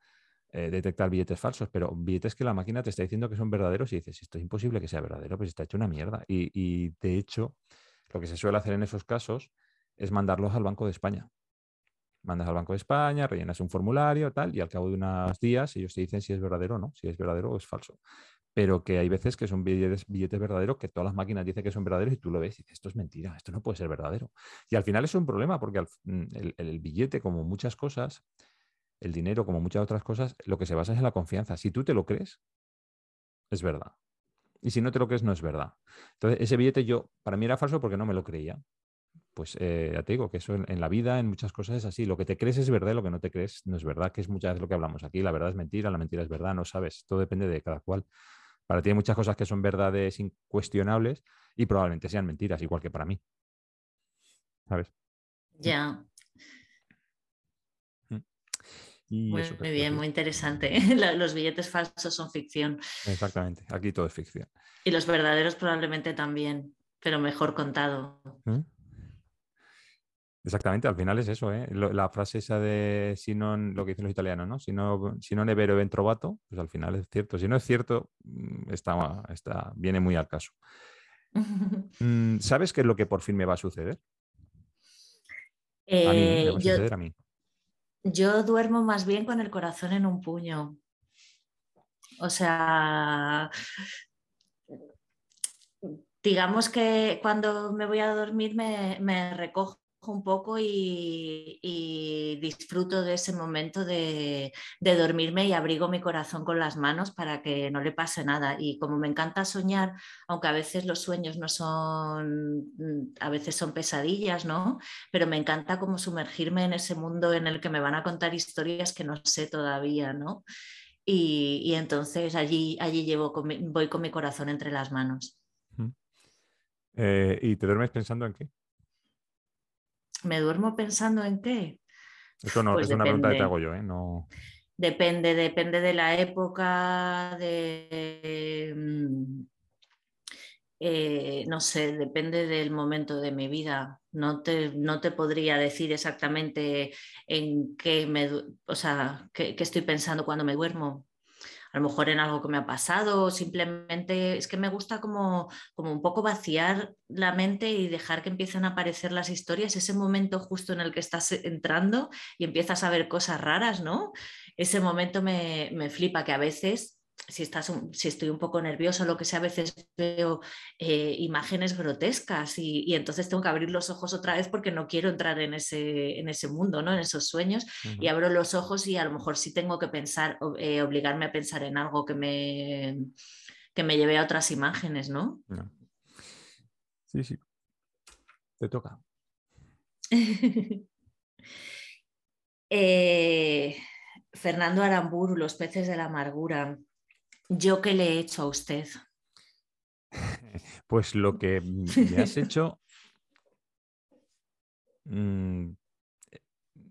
eh, detectar billetes falsos, pero billetes que la máquina te está diciendo que son verdaderos y dices, esto es imposible que sea verdadero, pues está hecho una mierda. Y, de hecho, lo que se suele hacer en esos casos es mandarlos al Banco de España. Mandas al Banco de España, rellenas un formulario, tal, y al cabo de unos días ellos te dicen si es verdadero o no, si es verdadero o es falso. Pero que hay veces que son billetes, verdaderos que todas las máquinas dicen que son verdaderos y tú lo ves y dices, esto es mentira, esto no puede ser verdadero. Y al final es un problema porque mm, el billete, como muchas cosas, el dinero, como muchas otras cosas, lo que se basa es en la confianza. Si tú te lo crees, es verdad. Y si no te lo crees, no es verdad. Entonces, ese billete yo, para mí era falso porque no me lo creía. Pues eh, ya te digo que eso en, la vida, en muchas cosas es así. Lo que te crees es verdad lo que no te crees no es verdad, que es muchas veces lo que hablamos aquí. La verdad es mentira, la mentira es verdad, no sabes. Todo depende de cada cual. Para ti hay muchas cosas que son verdades incuestionables y probablemente sean mentiras, igual que para mí. ¿Sabes? Ya muy, bien, muy interesante. Los billetes falsos son ficción. Exactamente, aquí todo es ficción. Y los verdaderos probablemente también, pero mejor contado. ¿Mm? Exactamente, al final es eso, ¿eh? la frase esa de si no, lo que dicen los italianos, ¿no? Si no, si no nevero ben trovato, pues al final es cierto. Si no es cierto, mm, está, está, viene muy al caso. Mm, ¿Sabes qué es lo que por fin me va a suceder? a mí, me va a eh, suceder a mí. Yo duermo más bien con el corazón en un puño. O sea, digamos que cuando me voy a dormir me, recojo un poco y, disfruto de ese momento de, dormirme y abrigo mi corazón con las manos para que no le pase nada. Y como me encanta soñar, aunque a veces los sueños no son, mm, a veces son pesadillas, ¿no? Pero me encanta como sumergirme en ese mundo en el que me van a contar historias que no sé todavía, ¿no? Y, entonces allí, allí llevo voy con mi corazón entre las manos. Eh, ¿Y te duermes pensando en qué? ¿Me duermo pensando en qué? Eso no, pues es una pregunta que te hago yo, ¿eh? No... Depende, depende de la época, de... Mm, eh, no sé, depende del momento de mi vida. No te, no te podría decir exactamente en qué me, o sea, qué estoy pensando cuando me duermo a lo mejor en algo que me ha pasado, simplemente es que me gusta como, como un poco vaciar la mente y dejar que empiecen a aparecer las historias, ese momento justo en el que estás entrando y empiezas a ver cosas raras, ¿no? Ese momento me, me flipa que a veces si, estás si estoy un poco nervioso, lo que sea, a veces veo eh, imágenes grotescas y, entonces tengo que abrir los ojos otra vez porque no quiero entrar en ese, en ese mundo, ¿no? en esos sueños. Y abro los ojos y a lo mejor sí tengo que pensar, eh, obligarme a pensar en algo que me, que me lleve a otras imágenes, ¿no? Sí, sí. Te toca. Eh, Fernando Aramburu, Los peces de la amargura. ¿Yo qué le he hecho a usted? Pues lo que me has hecho... Mm,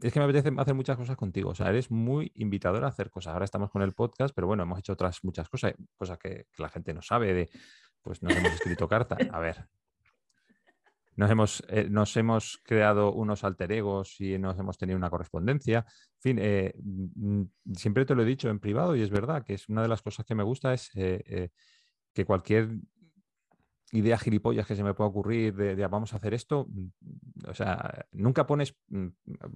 es que me apetece hacer muchas cosas contigo. O sea, eres muy invitador a hacer cosas. Ahora estamos con el podcast, pero bueno, hemos hecho otras muchas cosas, cosas que, la gente no sabe. De, pues nos hemos escrito carta. A ver, nos hemos, eh, nos hemos creado unos alter egos y nos hemos tenido una correspondencia. En fin, eh, mm, siempre te lo he dicho en privado y es verdad que es una de las cosas que me gusta es eh, que cualquier idea gilipollas que se me pueda ocurrir de, vamos a hacer esto, mm, o sea, nunca pones, mm,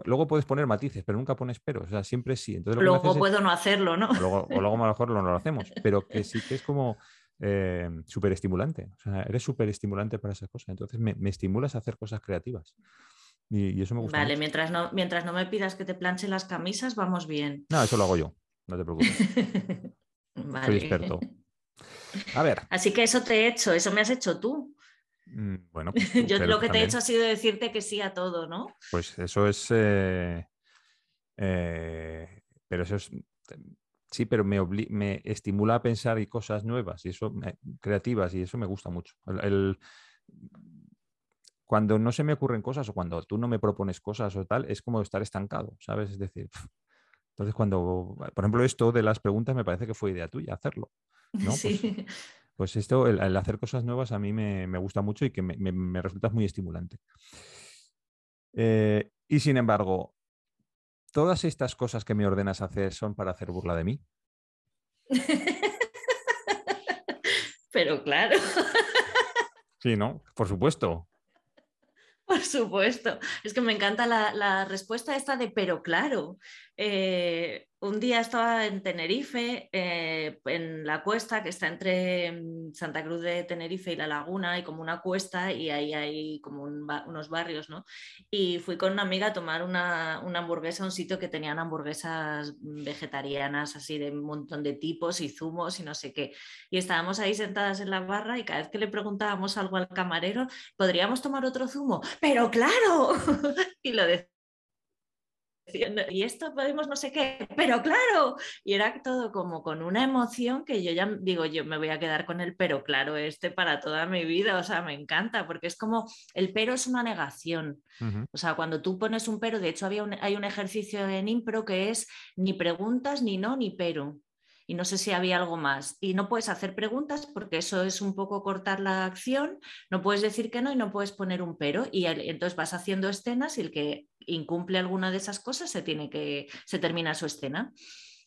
luego puedes poner matices, pero nunca pones pero, o sea, siempre sí. Entonces, luego puedo no hacerlo, ¿no? O luego, a lo mejor no lo hacemos, pero que sí que es como eh, súper estimulante. O sea, eres súper estimulante para esas cosas. Entonces me, estimulas a hacer cosas creativas. Y, eso me gusta. Vale, mientras no, mientras no me pidas que te planche las camisas, vamos bien. No, eso lo hago yo. No te preocupes. Soy experto. A ver. Así que eso te he hecho, eso me has hecho tú. Mm, bueno, pues yo lo que te he hecho ha sido decirte que sí a todo, ¿no? Pues eso es. Eh, eh, pero eso es Sí, pero me, me estimula a pensar y cosas nuevas y eso creativas y eso me gusta mucho. El, cuando no se me ocurren cosas o cuando tú no me propones cosas o tal, es como estar estancado, ¿sabes? Es decir, entonces cuando, por ejemplo, esto de las preguntas me parece que fue idea tuya hacerlo. ¿no? Pues sí. Pues, esto, el, hacer cosas nuevas a mí me, gusta mucho y que me, resulta muy estimulante. Eh, y sin embargo, todas estas cosas que me ordenas hacer son para hacer burla de mí. Pero claro. Sí, ¿no? Por supuesto. Por supuesto. Es que me encanta la, respuesta esta de pero claro. Eh, un día estaba en Tenerife, eh, en la cuesta que está entre mm, Santa Cruz de Tenerife y La Laguna, hay como una cuesta y ahí hay como unos barrios, ¿no? Y fui con una amiga a tomar una, hamburguesa un sitio que tenían hamburguesas vegetarianas, así de un montón de tipos y zumos y no sé qué. Y estábamos ahí sentadas en la barra y cada vez que le preguntábamos algo al camarero, ¿podríamos tomar otro zumo? Pero claro, y lo decía y esto podemos no sé qué, pero claro, y era todo como con una emoción que yo ya digo, yo me voy a quedar con el pero claro este para toda mi vida, o sea, me encanta, porque es como, el pero es una negación, o sea, cuando tú pones un pero, de hecho había hay un ejercicio en impro que es ni preguntas, ni no, ni pero y no sé si había algo más. Y no puedes hacer preguntas porque eso es un poco cortar la acción, no puedes decir que no y no puedes poner un pero. Y entonces vas haciendo escenas y el que incumple alguna de esas cosas se, tiene que, se termina su escena.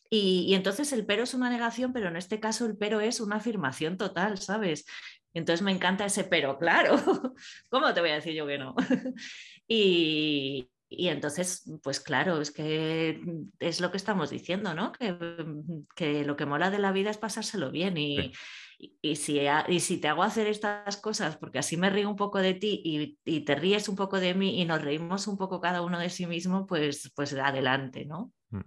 Y, entonces el pero es una negación, pero en este caso el pero es una afirmación total, ¿sabes? Entonces me encanta ese pero, claro. ¿Cómo te voy a decir yo que no? y, y entonces, pues claro, es que es lo que estamos diciendo, ¿no? Que, lo que mola de la vida es pasárselo bien y, y, si, y, si, te hago hacer estas cosas, porque así me río un poco de ti y, te ríes un poco de mí y nos reímos un poco cada uno de sí mismo, pues, pues adelante, ¿no? Mm.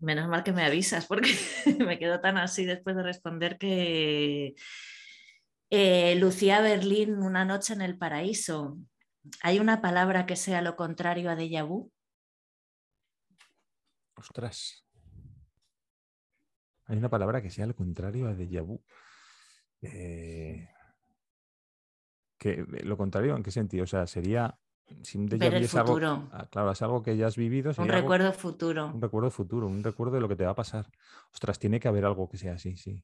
Menos mal que me avisas porque me quedo tan así después de responder que eh, Lucía Berlín, Una noche en el paraíso. ¿Hay una palabra que sea lo contrario a déjà vu? Ostras. Hay una palabra que sea lo contrario a déjà vu. Eh, ¿Lo contrario en qué sentido? O sea, sería... Ver el futuro. Ah, claro, es algo que ya has vivido. Un recuerdo futuro. Un recuerdo futuro, un recuerdo de lo que te va a pasar. Ostras, tiene que haber algo que sea así, sí.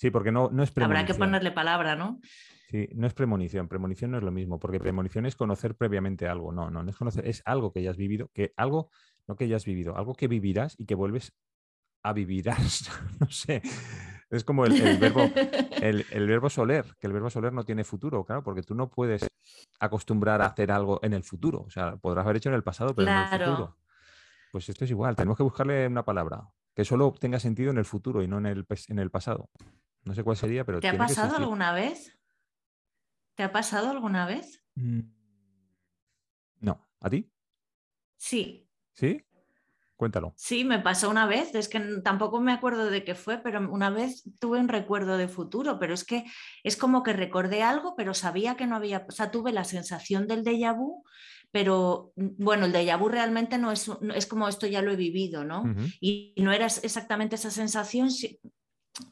Sí, porque no, no es premonición. Habrá que ponerle palabra, ¿no? Sí, no es premonición. Premonición no es lo mismo, porque premonición es conocer previamente algo. No, no, no es conocer, es algo que ya has vivido, que algo, no que ya has vivido, algo que vivirás y que vuelves a vivirás. no sé. Es como el, verbo, el, verbo soler, que el verbo soler no tiene futuro, claro, porque tú no puedes acostumbrar a hacer algo en el futuro. O sea, podrás haber hecho en el pasado, pero en el futuro. Pues esto es igual, tenemos que buscarle una palabra que solo tenga sentido en el futuro y no en el, en el pasado. No sé cuál sería, pero... ¿Te ha pasado alguna vez? ¿Te ha pasado alguna vez? Mm, no. ¿A ti? Sí. ¿Sí? Cuéntalo. Sí, me pasó una vez, es que tampoco me acuerdo de qué fue, pero una vez tuve un recuerdo de futuro, pero es que es como que recordé algo, pero sabía que no había, o sea, tuve la sensación del déjà vu, pero bueno, el déjà vu realmente no es, es como esto ya lo he vivido, ¿no? Y no era exactamente esa sensación,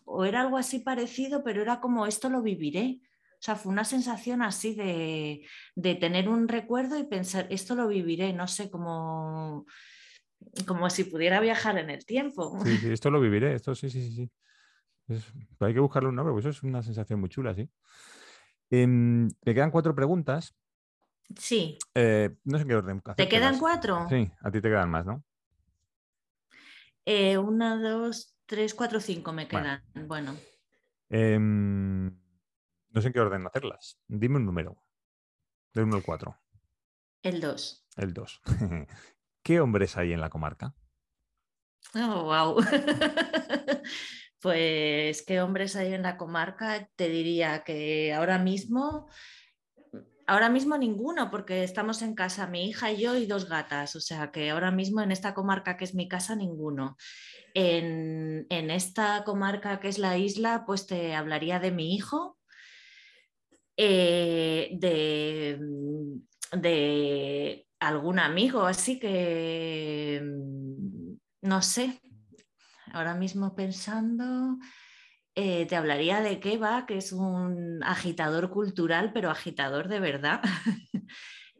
o era algo así parecido, pero era como esto lo viviré. O sea, fue una sensación así de, tener un recuerdo y pensar, esto lo viviré, no sé, como, como si pudiera viajar en el tiempo. Sí, sí esto lo viviré, esto sí, sí, sí. hay que buscarle un nombre, porque eso es una sensación muy chula, sí. Eh, me quedan cuatro preguntas. Sí. Eh, no sé qué orden. ¿Te quedan cuatro? Sí, a ti te quedan más, ¿no? Eh, una, dos, Tres, cuatro, cinco me quedan. Bueno. Em, no sé en qué orden hacerlas. Dime un número. Del 1 al 4. El 2. El 2. ¿Qué hombres hay en la comarca? Oh, wow. pues, ¿qué hombres hay en la comarca? Te diría que ahora mismo Ahora mismo ninguno, porque estamos en casa, mi hija y yo y dos gatas, o sea que ahora mismo en esta comarca que es mi casa, ninguno. En, esta comarca que es la isla, pues te hablaría de mi hijo, eh, de, de algún amigo, así que mm, no sé, ahora mismo pensando, eh, te hablaría de Keva, que es un agitador cultural, pero agitador de verdad.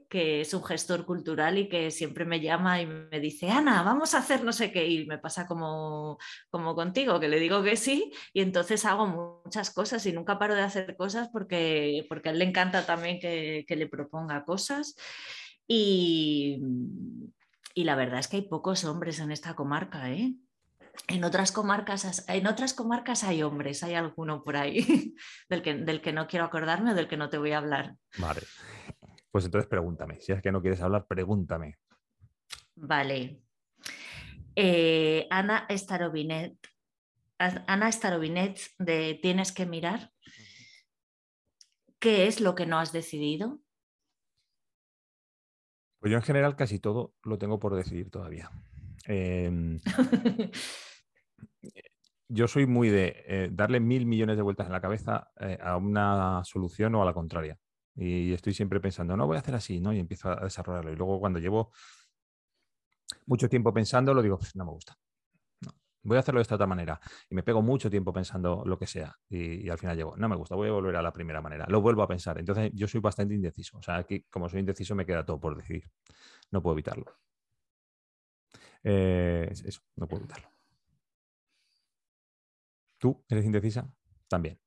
que es un gestor cultural y que siempre me llama y me dice, Ana, vamos a hacer no sé qué, y me pasa como, como contigo, que le digo que sí, y entonces hago muchas cosas y nunca paro de hacer cosas porque, porque a él le encanta también que, que le proponga cosas. Y, y la verdad es que hay pocos hombres en esta comarca, ¿eh? En otras, comarcas, en otras comarcas hay hombres, hay alguno por ahí del que, del que no quiero acordarme o del que no te voy a hablar. Vale. Pues entonces pregúntame. Si es que no quieres hablar, pregúntame. Vale. Eh, Ana Starobinet. Ana Starobinet de Tienes que mirar. ¿Qué es lo que no has decidido? Pues yo en general casi todo lo tengo por decidir todavía. Em, yo soy muy de eh, darle mil millones de vueltas en la cabeza eh, a una solución o a la contraria. Y estoy siempre pensando, no, voy a hacer así, ¿no? Y empiezo a desarrollarlo. Y luego cuando llevo mucho tiempo pensando, lo digo, no me gusta. Voy a hacerlo de esta otra manera. Y me pego mucho tiempo pensando lo que sea. Y, al final llego, no me gusta, voy a volver a la primera manera. Lo vuelvo a pensar. Entonces yo soy bastante indeciso. O sea, aquí como soy indeciso me queda todo por decidir. No puedo evitarlo. Eh, eso, no puedo evitarlo. ¿Tú eres indecisa? También.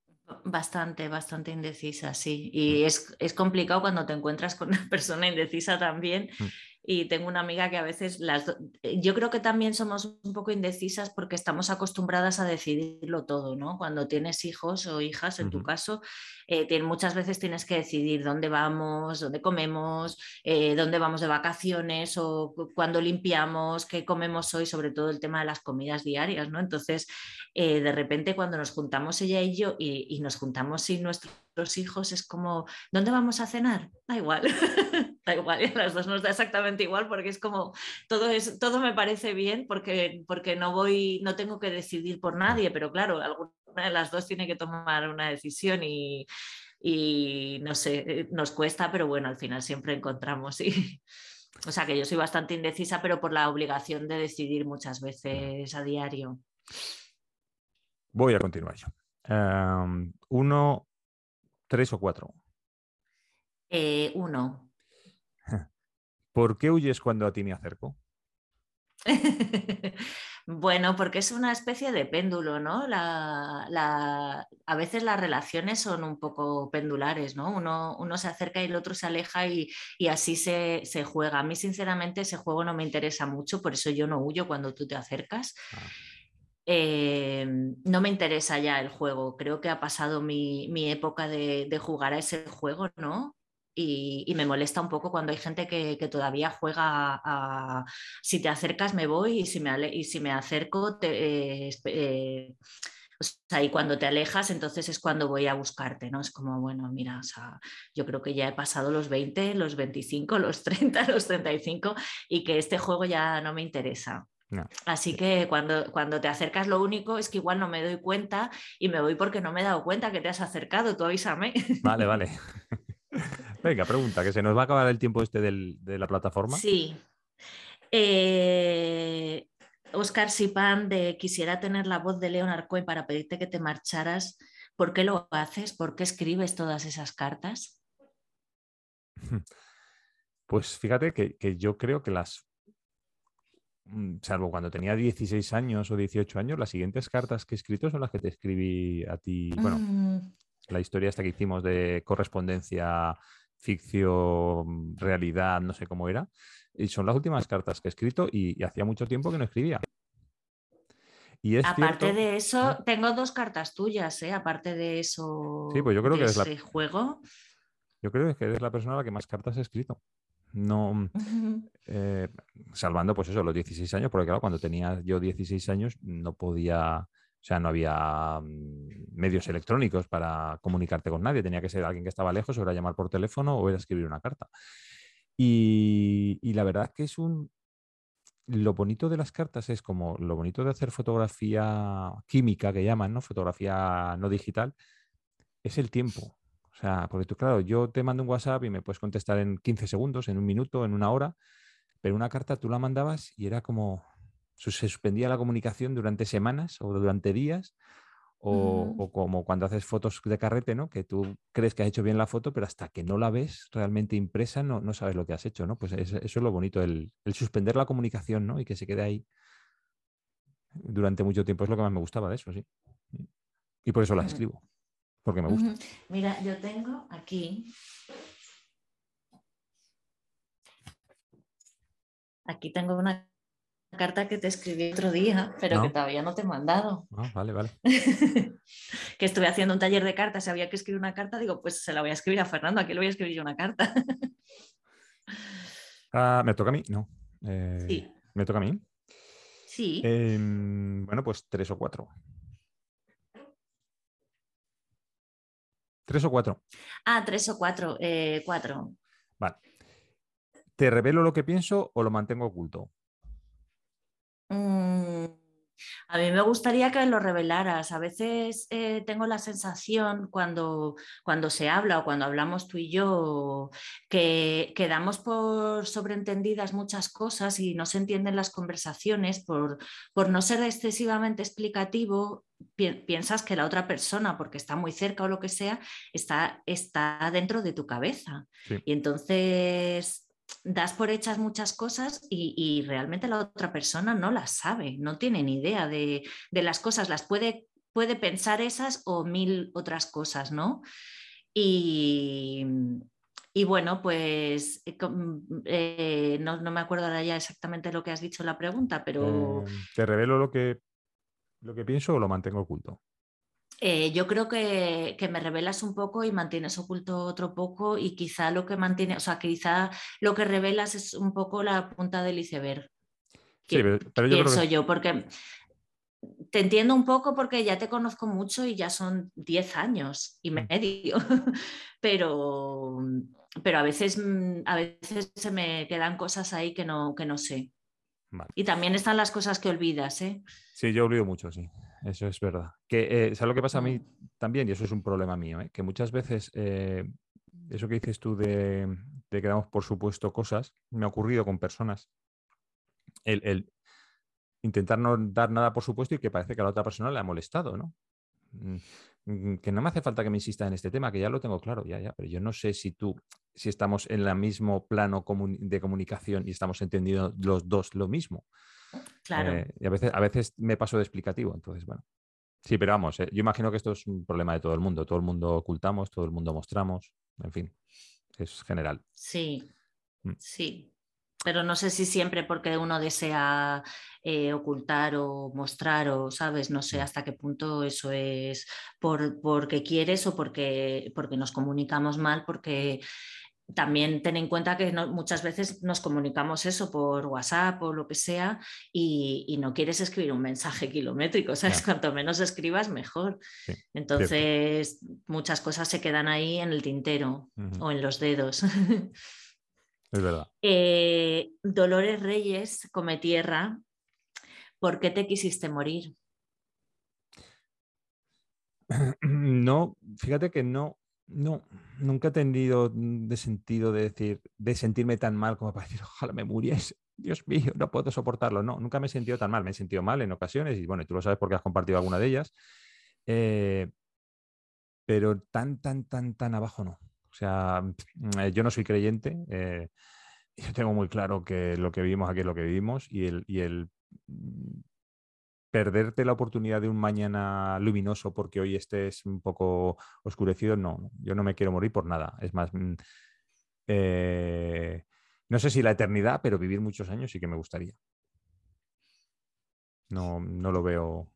Bastante, bastante indecisa, sí. Y es, es, complicado cuando te encuentras con una persona indecisa también. Y tengo una amiga que a veces las eh, yo creo que también somos un poco indecisas porque estamos acostumbradas a decidirlo todo, ¿no? Cuando tienes hijos o hijas, en tu caso, eh, muchas veces tienes que decidir dónde vamos, dónde comemos, eh, dónde vamos de vacaciones o cuándo limpiamos, qué comemos hoy, sobre todo el tema de las comidas diarias, ¿no? Entonces, de repente cuando nos juntamos ella y yo y, y nos juntamos sin nuestros hijos, es como, ¿dónde vamos a cenar? Da igual. da igual, a las dos nos da exactamente igual porque es como todo es todo me parece bien porque porque no voy no tengo que decidir por nadie, pero claro, alguna de las dos tiene que tomar una decisión y, y no sé, eh, nos cuesta, pero bueno, al final siempre encontramos y o sea que yo soy bastante indecisa, pero por la obligación de decidir muchas veces a diario. Voy a continuar yo. Em, uno, tres o cuatro. Eh, uno. ¿Por qué huyes cuando a ti me acerco? bueno, porque es una especie de péndulo, ¿no? a veces las relaciones son un poco pendulares, ¿no? Uno, se acerca y el otro se aleja y, así se, juega. A mí, sinceramente, ese juego no me interesa mucho, por eso yo no huyo cuando tú te acercas. Ah. Eh, no me interesa ya el juego. Creo que ha pasado mi, época de, de, jugar a ese juego, ¿no? Y, me molesta un poco cuando hay gente que, todavía juega a, si te acercas me voy y si me, y si me acerco te, eh, eh, o sea, y cuando te alejas, entonces es cuando voy a buscarte, ¿no? Es como, bueno, mira, o sea, yo creo que ya he pasado los 20, los 25, los 30, los 35 y que este juego ya no me interesa. Así que cuando, cuando te acercas lo único es que igual no me doy cuenta y me voy porque no me he dado cuenta que te has acercado, tú avísame. Vale, vale. Venga, pregunta, que se nos va a acabar el tiempo este de la plataforma. Sí. Eh, Oscar Sipan de quisiera tener la voz de Leonard Cohen para pedirte que te marcharas. ¿Por qué lo haces? ¿Por qué escribes todas esas cartas? Pues fíjate que, yo creo que las, mm, salvo cuando tenía 16 años o 18 años, las siguientes cartas que he escrito son las que te escribí a ti. Bueno, mm. la historia esta que hicimos de correspondencia ficción, realidad, no sé cómo era. Y son las últimas cartas que he escrito y, hacía mucho tiempo que no escribía. Y Aparte de eso, tengo dos cartas tuyas, ¿eh? Aparte de eso. Sí, pues yo creo que es la... juego. Yo creo que eres la persona a la que más cartas he escrito. No, eh, salvando pues eso, los 16 años, porque claro, cuando tenía yo 16 años no podía, o sea, no había mm, medios electrónicos para comunicarte con nadie. Tenía que ser alguien que estaba lejos, o era llamar por teléfono o era escribir una carta. Y, la verdad que es un... Lo bonito de las cartas es como lo bonito de hacer fotografía química, que llaman, ¿no? Fotografía no digital, es el tiempo. O sea, porque tú, claro, yo te mando un WhatsApp y me puedes contestar en 15 segundos, en un minuto, en una hora, pero una carta tú la mandabas y era como, se suspendía la comunicación durante semanas o durante días o, como cuando haces fotos de carrete, ¿no? Que tú crees que has hecho bien la foto, pero hasta que no la ves realmente impresa, no, no sabes lo que has hecho, ¿no? Pues eso, es lo bonito, el, suspender la comunicación, ¿no? Y que se quede ahí durante mucho tiempo. Es lo que más me gustaba de eso, sí. Y por eso la escribo, porque me gusta. Mira, yo tengo aquí. Aquí tengo una carta que te escribí otro día, pero que todavía no te he mandado. Ah, vale, vale. que estuve haciendo un taller de cartas, había que escribir una carta, digo, pues se la voy a escribir a Fernando, aquí le voy a escribir yo una carta. Ah, ¿Me toca a mí? No. Eh, sí. ¿Me toca a mí? Sí. Em, bueno, pues tres o cuatro. ¿Tres o cuatro? Ah, tres o cuatro. Eh, cuatro. Vale. ¿Te revelo lo que pienso o lo mantengo oculto? Mm, a mí me gustaría que lo revelaras. A veces eh, tengo la sensación cuando, cuando se habla o cuando hablamos tú y yo que, quedamos por sobreentendidas muchas cosas y no se entienden las conversaciones por, por no ser excesivamente explicativo. piensas que la otra persona, porque está muy cerca o lo que sea, está, está dentro de tu cabeza. Y entonces das por hechas muchas cosas y, realmente la otra persona no las sabe, no tiene ni idea de, las cosas, las puede, puede, pensar esas o mil otras cosas, ¿no? Y, bueno, pues eh, eh, no, me acuerdo ahora ya exactamente lo que has dicho en la pregunta, pero... Eh, ¿Te revelo lo que, lo que pienso o lo mantengo oculto? Eh, yo creo que, me revelas un poco y mantienes oculto otro poco y quizá lo que mantiene, o sea, quizá lo que revelas es un poco la punta del iceberg. Sí, pero, yo pienso yo, porque te entiendo un poco porque ya te conozco mucho y ya son 10 años y mm. medio, pero, pero a veces, mm, a veces se me quedan cosas ahí que no, que no sé. Y también están las cosas que olvidas, ¿eh? Sí, yo olvido mucho, sí eso es verdad. Que, eh, ¿Sabes lo que pasa a mí también? Y eso es un problema mío, ¿eh? que muchas veces eh, eso que dices tú de, que damos por supuesto cosas, me ha ocurrido con personas. El, intentar no dar nada por supuesto y que parece que a la otra persona le ha molestado, ¿no? Mm, mm, que no me hace falta que me insistas en este tema, que ya lo tengo claro, ya, ya, pero yo no sé si tú, si estamos en el mismo plano de comunicación y estamos entendiendo los dos lo mismo. Claro. Eh, y a veces, a veces me paso de explicativo, entonces, bueno. Sí, pero vamos, eh, yo imagino que esto es un problema de todo el mundo. Todo el mundo ocultamos, todo el mundo mostramos, en fin, es general. Sí, mm. sí. Pero no sé si siempre porque uno desea eh, ocultar o mostrar o, ¿sabes? No sé mm. hasta qué punto eso es por, porque quieres o porque, porque nos comunicamos mal, porque también ten en cuenta que muchas veces nos comunicamos eso por WhatsApp o lo que sea y, no quieres escribir un mensaje kilométrico, ¿sabes? Cuanto menos escribas, mejor. Entonces, muchas cosas se quedan ahí en el tintero o en los dedos. Es verdad. Eh, Dolores Reyes, come tierra, ¿por qué te quisiste morir? No, fíjate que no, no, nunca he tenido de sentido de decir, de sentirme tan mal como para decir, ojalá me muriese. Dios mío, no puedo soportarlo. No, nunca me he sentido tan mal. Me he sentido mal en ocasiones y bueno, tú lo sabes porque has compartido alguna de ellas. Eh, pero tan, tan, tan, tan abajo no. O sea, mm, yo no soy creyente. Eh, yo tengo muy claro que lo que vivimos aquí es lo que vivimos y el, y el perderte la oportunidad de un mañana luminoso porque hoy estés un poco oscurecido, no, yo no me quiero morir por nada. Es más, mm, eh, no sé si la eternidad, pero vivir muchos años sí que me gustaría. No, no lo veo,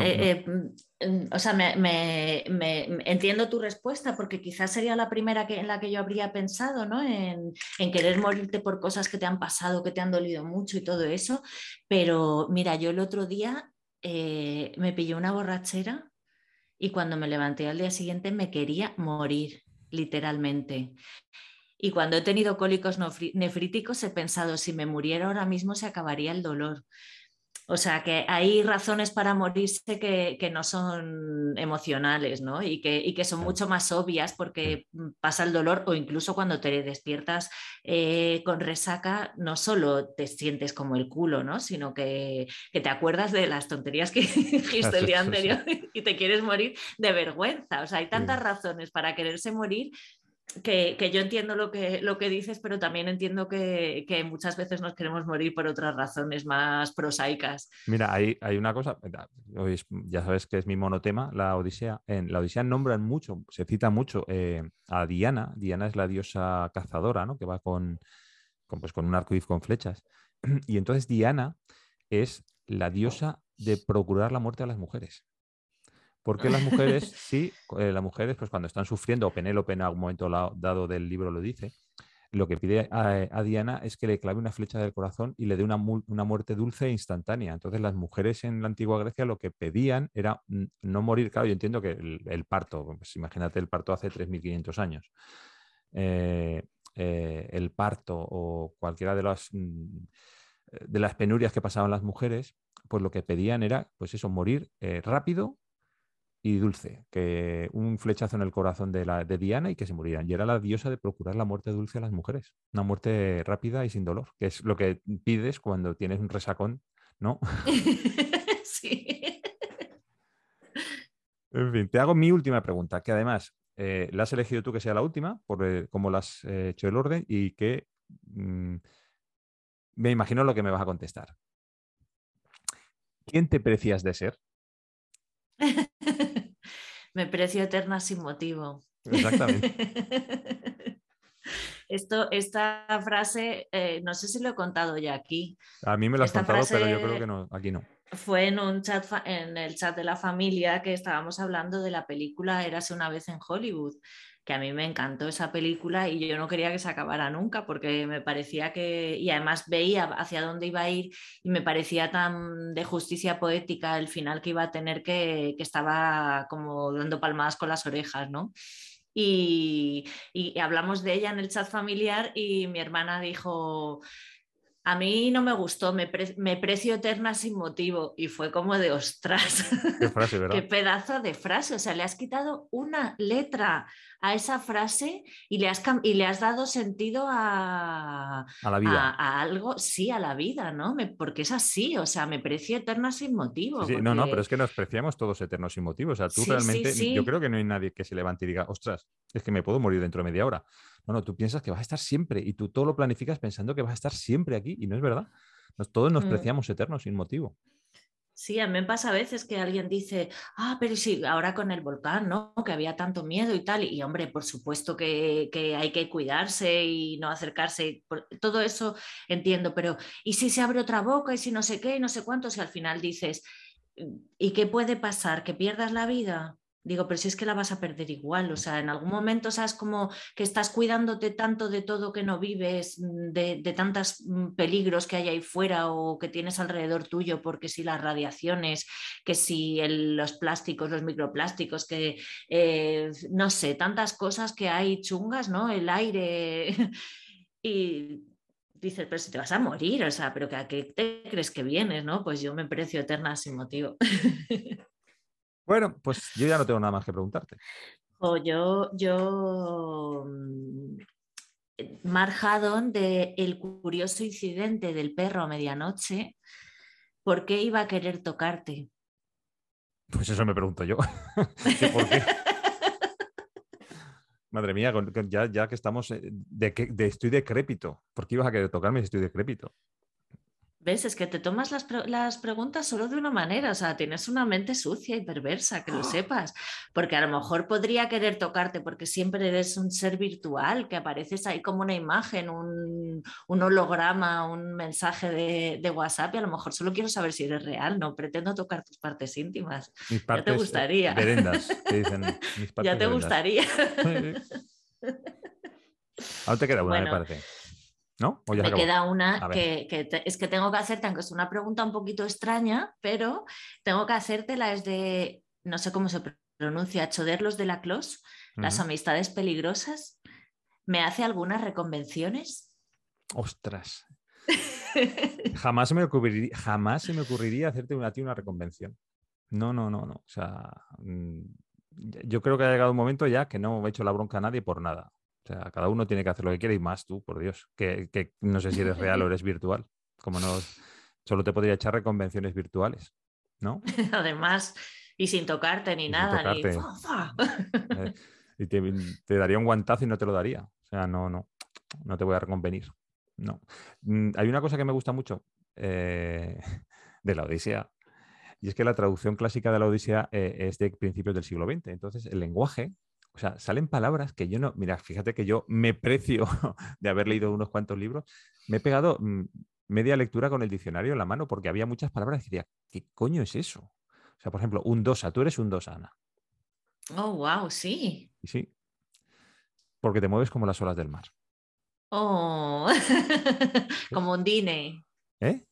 eh, eh, mm, o sea, me, entiendo tu respuesta porque quizás sería la primera que, en la que yo habría pensado, ¿no? En, querer morirte por cosas que te han pasado, que te han dolido mucho y todo eso. Pero mira, yo el otro día eh, me pilló una borrachera y cuando me levanté al día siguiente me quería morir, literalmente. Y cuando he tenido cólicos nefríticos he pensado, si me muriera ahora mismo se acabaría el dolor O sea, que hay razones para morirse que, no son emocionales, ¿no? Y que, que son mucho más obvias porque pasa el dolor o incluso cuando te despiertas eh, con resaca, no solo te sientes como el culo, ¿no? Sino que, te acuerdas de las tonterías que dijiste el día anterior y te quieres morir de vergüenza. O sea, hay tantas razones para quererse morir que, yo entiendo lo que, lo que dices, pero también entiendo que, muchas veces nos queremos morir por otras razones más prosaicas. Mira, hay, hay una cosa, ya sabes que es mi monotema, la Odisea. En la Odisea nombran mucho, se cita mucho eh, a Diana. Diana es la diosa cazadora, ¿no? Que va con, con, pues, con un arco con flechas. Y entonces Diana es la diosa de procurar la muerte a las mujeres. Porque las mujeres, sí, eh, las mujeres, pues cuando están sufriendo, o Penélope en algún momento dado del libro lo dice, lo que pide a, Diana es que le clave una flecha del corazón y le dé una, muerte dulce e instantánea. Entonces las mujeres en la antigua Grecia lo que pedían era no morir, claro, yo entiendo que el, parto, pues imagínate el parto hace 3.500 años. Eh, eh, el parto o cualquiera de las, mm, de las penurias que pasaban las mujeres, pues lo que pedían era, pues eso, morir rápido y dulce, que un flechazo en el corazón de, la, de Diana y que se murieran. Y era la diosa de procurar la muerte dulce a las mujeres, una muerte rápida y sin dolor, que es lo que pides cuando tienes un resacón, ¿no? sí. En fin, te hago mi última pregunta, que además eh, la has elegido tú que sea la última, por eh, cómo la has eh, hecho el orden, y que mm, me imagino lo que me vas a contestar. ¿Quién te precias de ser? Me precio eterna sin motivo. Exactamente. Esto, esta frase, eh, no sé si lo he contado ya aquí. A mí me lo has contado, pero yo creo que no, aquí no. Fue en un chat, en el chat de la familia que estábamos hablando de la película Érase una vez en Hollywood que a mí me encantó esa película y yo no quería que se acabara nunca porque me parecía que, y además veía hacia dónde iba a ir y me parecía tan de justicia poética el final que iba a tener que, estaba como dando palmadas con las orejas, ¿no? Y, hablamos de ella en el chat familiar y mi hermana dijo, a mí no me gustó, me, precio eterna sin motivo y fue como de ostras. Qué frase, ¿verdad? Qué pedazo de frase, o sea, le has quitado una letra a esa frase y le has, y le has dado sentido a, la vida. A, algo, sí, a la vida, ¿no? porque es así, o sea, me precio eterna sin motivo. No, no, pero es que nos preciamos todos eternos sin motivo. O sea, tú realmente, yo creo que no hay nadie que se levante y diga, ostras, es que me puedo morir dentro de media hora. No, no, tú piensas que vas a estar siempre y tú todo lo planificas pensando que vas a estar siempre aquí y no es verdad. todos nos mm. preciamos eternos sin motivo. Sí, a mí me pasa a veces que alguien dice, ah, pero sí, ahora con el volcán, ¿no? Que había tanto miedo y tal. Y hombre, por supuesto que, hay que cuidarse y no acercarse. Todo eso entiendo, pero ¿y si se abre otra boca y si no sé qué y no sé cuánto? Si al final dices, ¿y qué puede pasar? ¿Que pierdas la vida? Digo, pero si es que la vas a perder igual, o sea, en algún momento sabes como que estás cuidándote tanto de todo que no vives, mm, de, tantos mm, peligros que hay ahí fuera o que tienes alrededor tuyo, porque si las radiaciones, que si los plásticos, los microplásticos, que eh, no sé, tantas cosas que hay chungas, ¿no? El aire y dices, pero si te vas a morir, o sea, pero que a qué te crees que vienes, ¿no? Pues yo me precio eterna sin motivo. Bueno, pues yo ya no tengo nada más que preguntarte. O yo, yo, mm, Mark Haddon de El curioso incidente del perro a medianoche, ¿por qué iba a querer tocarte? Pues eso me pregunto yo. ¿Por qué? Madre mía, ya, ya que estamos, eh, de, de, estoy decrépito. ¿Por qué ibas a querer tocarme si estoy decrépito? ¿Ves? Es que te tomas las, las, preguntas solo de una manera, o sea, tienes una mente sucia y perversa, que lo sepas, porque a lo mejor podría querer tocarte porque siempre eres un ser virtual, que apareces ahí como una imagen, un, holograma, un mensaje de, WhatsApp y a lo mejor solo quiero saber si eres real, no pretendo tocar tus partes íntimas. Mis partes ya te gustaría. ya te gustaría. Aún te queda una, me parece. ¿No? me queda una que, es que tengo que hacerte, aunque es una pregunta un poquito extraña, pero tengo que hacértela es de, no sé cómo se pronuncia, Choderlos de la Clos, las amistades peligrosas. ¿Me hace algunas reconvenciones? Ostras. Jamás se me ocurriría, jamás se me ocurriría hacerte una, a ti una reconvención. No, no, no, no. O sea, mm, yo creo que ha llegado un momento ya que no he hecho la bronca a nadie por nada. O sea, cada uno tiene que hacer lo que quiere y más tú, por Dios. Que, que no sé si eres real o eres virtual. Como no, solo te podría echar reconvenciones virtuales, ¿no? Además, y sin tocarte ni nada, ni... Eh, y te, te, daría un guantazo y no te lo daría. O sea, no, no, no te voy a reconvenir. No. Mm, hay una cosa que me gusta mucho eh, de la Odisea, y es que la traducción clásica de la Odisea eh, es de principios del siglo XX. Entonces, el lenguaje, o sea, salen palabras que yo no. Mira, fíjate que yo me precio de haber leído unos cuantos libros. Me he pegado mm, media lectura con el diccionario en la mano porque había muchas palabras que decía, ¿qué coño es eso? O sea, por ejemplo, un dosa, tú eres un dosa, Ana. Oh, wow, sí. Sí. Porque te mueves como las olas del mar. Oh, como un dine. ¿Eh?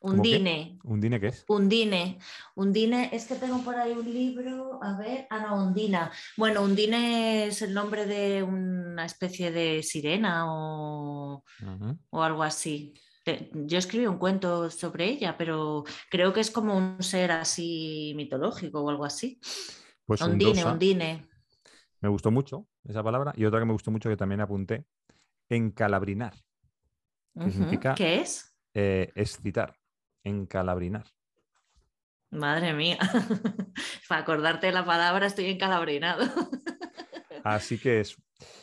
Undine. ¿Undine qué es? Undine. Undine, es que tengo por ahí un libro, a ver, ah, no, Undina. Bueno, Undine es el nombre de una especie de sirena o, o algo así. Yo escribí un cuento sobre ella, pero creo que es como un ser así mitológico o algo así. Pues Undine, Undine. Me gustó mucho esa palabra y otra que me gustó mucho que también apunté, encalabrinar. ¿Qué significa? ¿Qué es? Eh, excitar encalabrinar. Madre mía, para acordarte de la palabra estoy encalabrinado. Así que es,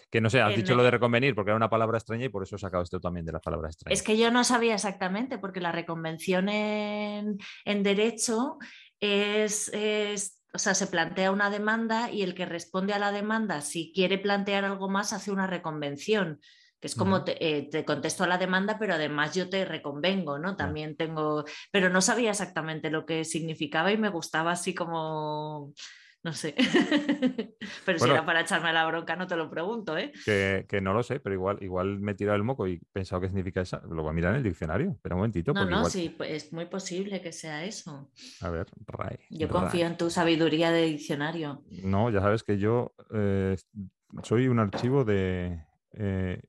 que no sé, has dicho lo de reconvenir porque era una palabra extraña y por eso he sacado esto también de las palabras extrañas. Es que yo no sabía exactamente, porque la reconvención en, derecho es, es, o sea, se plantea una demanda y el que responde a la demanda, si quiere plantear algo más, hace una reconvención que es como eh, te, contesto a la demanda, pero además yo te reconvengo, ¿no? También tengo, pero no sabía exactamente lo que significaba y me gustaba así como, no sé, pero si era para echarme la bronca no te lo pregunto, ¿eh? Que, no lo sé, pero igual, igual me he tirado el moco y he pensado qué significa eso, lo voy a mirar en el diccionario, pero un momentito. No, no, sí, pues es muy posible que sea eso. A ver, Ray. Yo confío en tu sabiduría de diccionario. No, ya sabes que yo eh, soy un archivo de... Eh,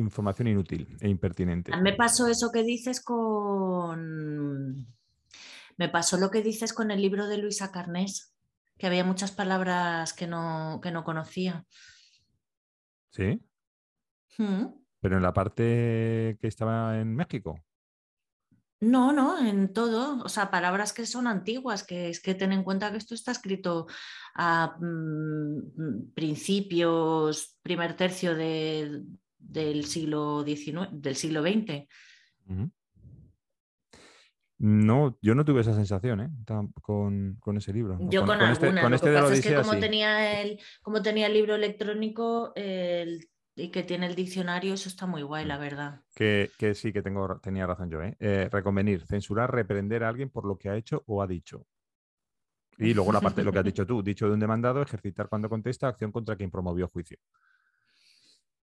información inútil e impertinente. Me pasó eso que dices con... Me pasó lo que dices con el libro de Luisa Carnés, que había muchas palabras que no, que no conocía. ¿Sí? ¿Mm? Pero en la parte que estaba en México. No, no, en todo. O sea, palabras que son antiguas, que es que ten en cuenta que esto está escrito a mm, principios, primer tercio de, del siglo XIX, del siglo XX. No, yo no tuve esa sensación ¿eh? con, ese libro. Yo con, este, alguna. Con este, Lo que pasa es que como, tenía el, como tenía el libro electrónico y que tiene el diccionario, eso está muy guay, la verdad. Que, sí, que tengo, tenía razón yo. ¿eh? ¿eh? reconvenir, censurar, reprender a alguien por lo que ha hecho o ha dicho. Y luego la parte de lo que has dicho tú, dicho de un demandado, ejercitar cuando contesta, acción contra quien promovió juicio.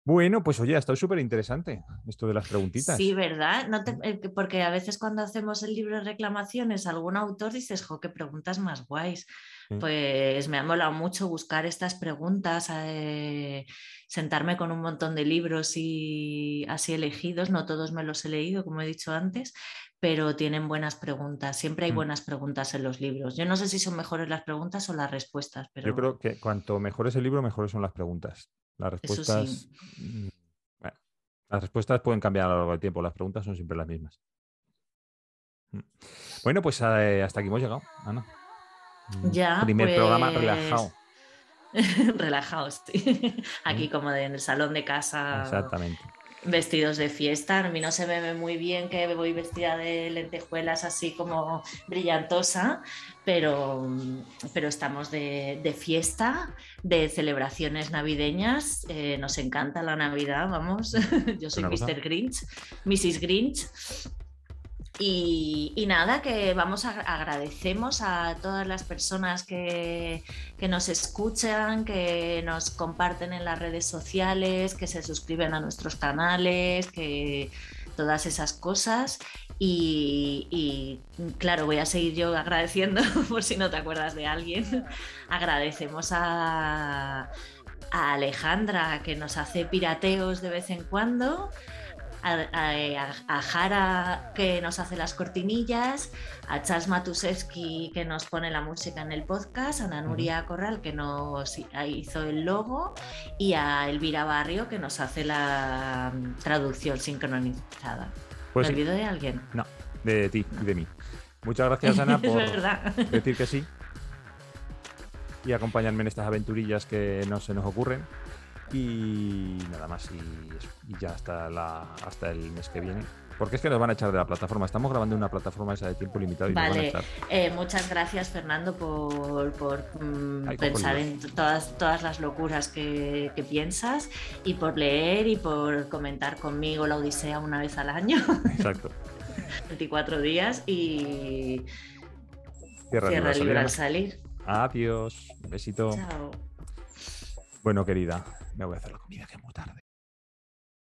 Bueno, pues oye, ha estado súper interesante esto de las preguntitas. Sí, ¿verdad? Eh, porque a veces cuando hacemos el libro de reclamaciones, algún autor dices, jo, qué preguntas más guays. Pues me ha molado mucho buscar estas preguntas, eh, sentarme con un montón de libros y así elegidos. No todos me los he leído, como he dicho antes, pero tienen buenas preguntas. Siempre hay mm. buenas preguntas en los libros. Yo no sé si son mejores las preguntas o las respuestas. Pero... Yo creo que cuanto mejor es el libro, mejores son las preguntas. Las respuestas. Mm, las respuestas pueden cambiar a lo largo del tiempo, las preguntas son siempre las mismas. Mm. Bueno, pues eh, hasta aquí hemos llegado, Ana. Mm, ya. Primer programa relajado. relajado, sí. Aquí como en el salón de casa. Exactamente vestidos de fiesta. A mí no se me ve muy bien que voy vestida de lentejuelas así como brillantosa, pero, pero estamos de, fiesta, de celebraciones navideñas. Eh, nos encanta la Navidad, vamos. Yo soy Mr. Grinch, Mrs. Grinch. Y, nada, que vamos a agradecemos a todas las personas que, nos escuchan, que nos comparten en las redes sociales, que se suscriben a nuestros canales, que todas esas cosas. Y, claro, voy a seguir yo agradeciendo, por si no te acuerdas de alguien. Agradecemos a Alejandra, que nos hace pirateos de vez en cuando a, Jara que nos hace las cortinillas, a Charles Matusewski que nos pone la música en el podcast, a Nanuria Corral que nos hizo el logo y a Elvira Barrio que nos hace la mm, traducción sincronizada. Pues ¿Me olvido de alguien? No, de ti y de mí. Muchas gracias, Ana, por decir que sí y acompañarme en estas aventurillas que no se nos ocurren. Y nada más, y, ya hasta, la, hasta el mes que viene. Porque es que nos van a echar de la plataforma. Estamos grabando en una plataforma esa de tiempo limitado. Y vale, nos van a echar. Eh, muchas gracias Fernando por, por mm, pensar en todas, todas las locuras que, que, piensas y por leer y por comentar conmigo la Odisea una vez al año. Exacto. 24 días y cierra, libre al salir. Adiós. Un besito. Chao. Bueno, querida, me voy a hacer la comida que es muy tarde.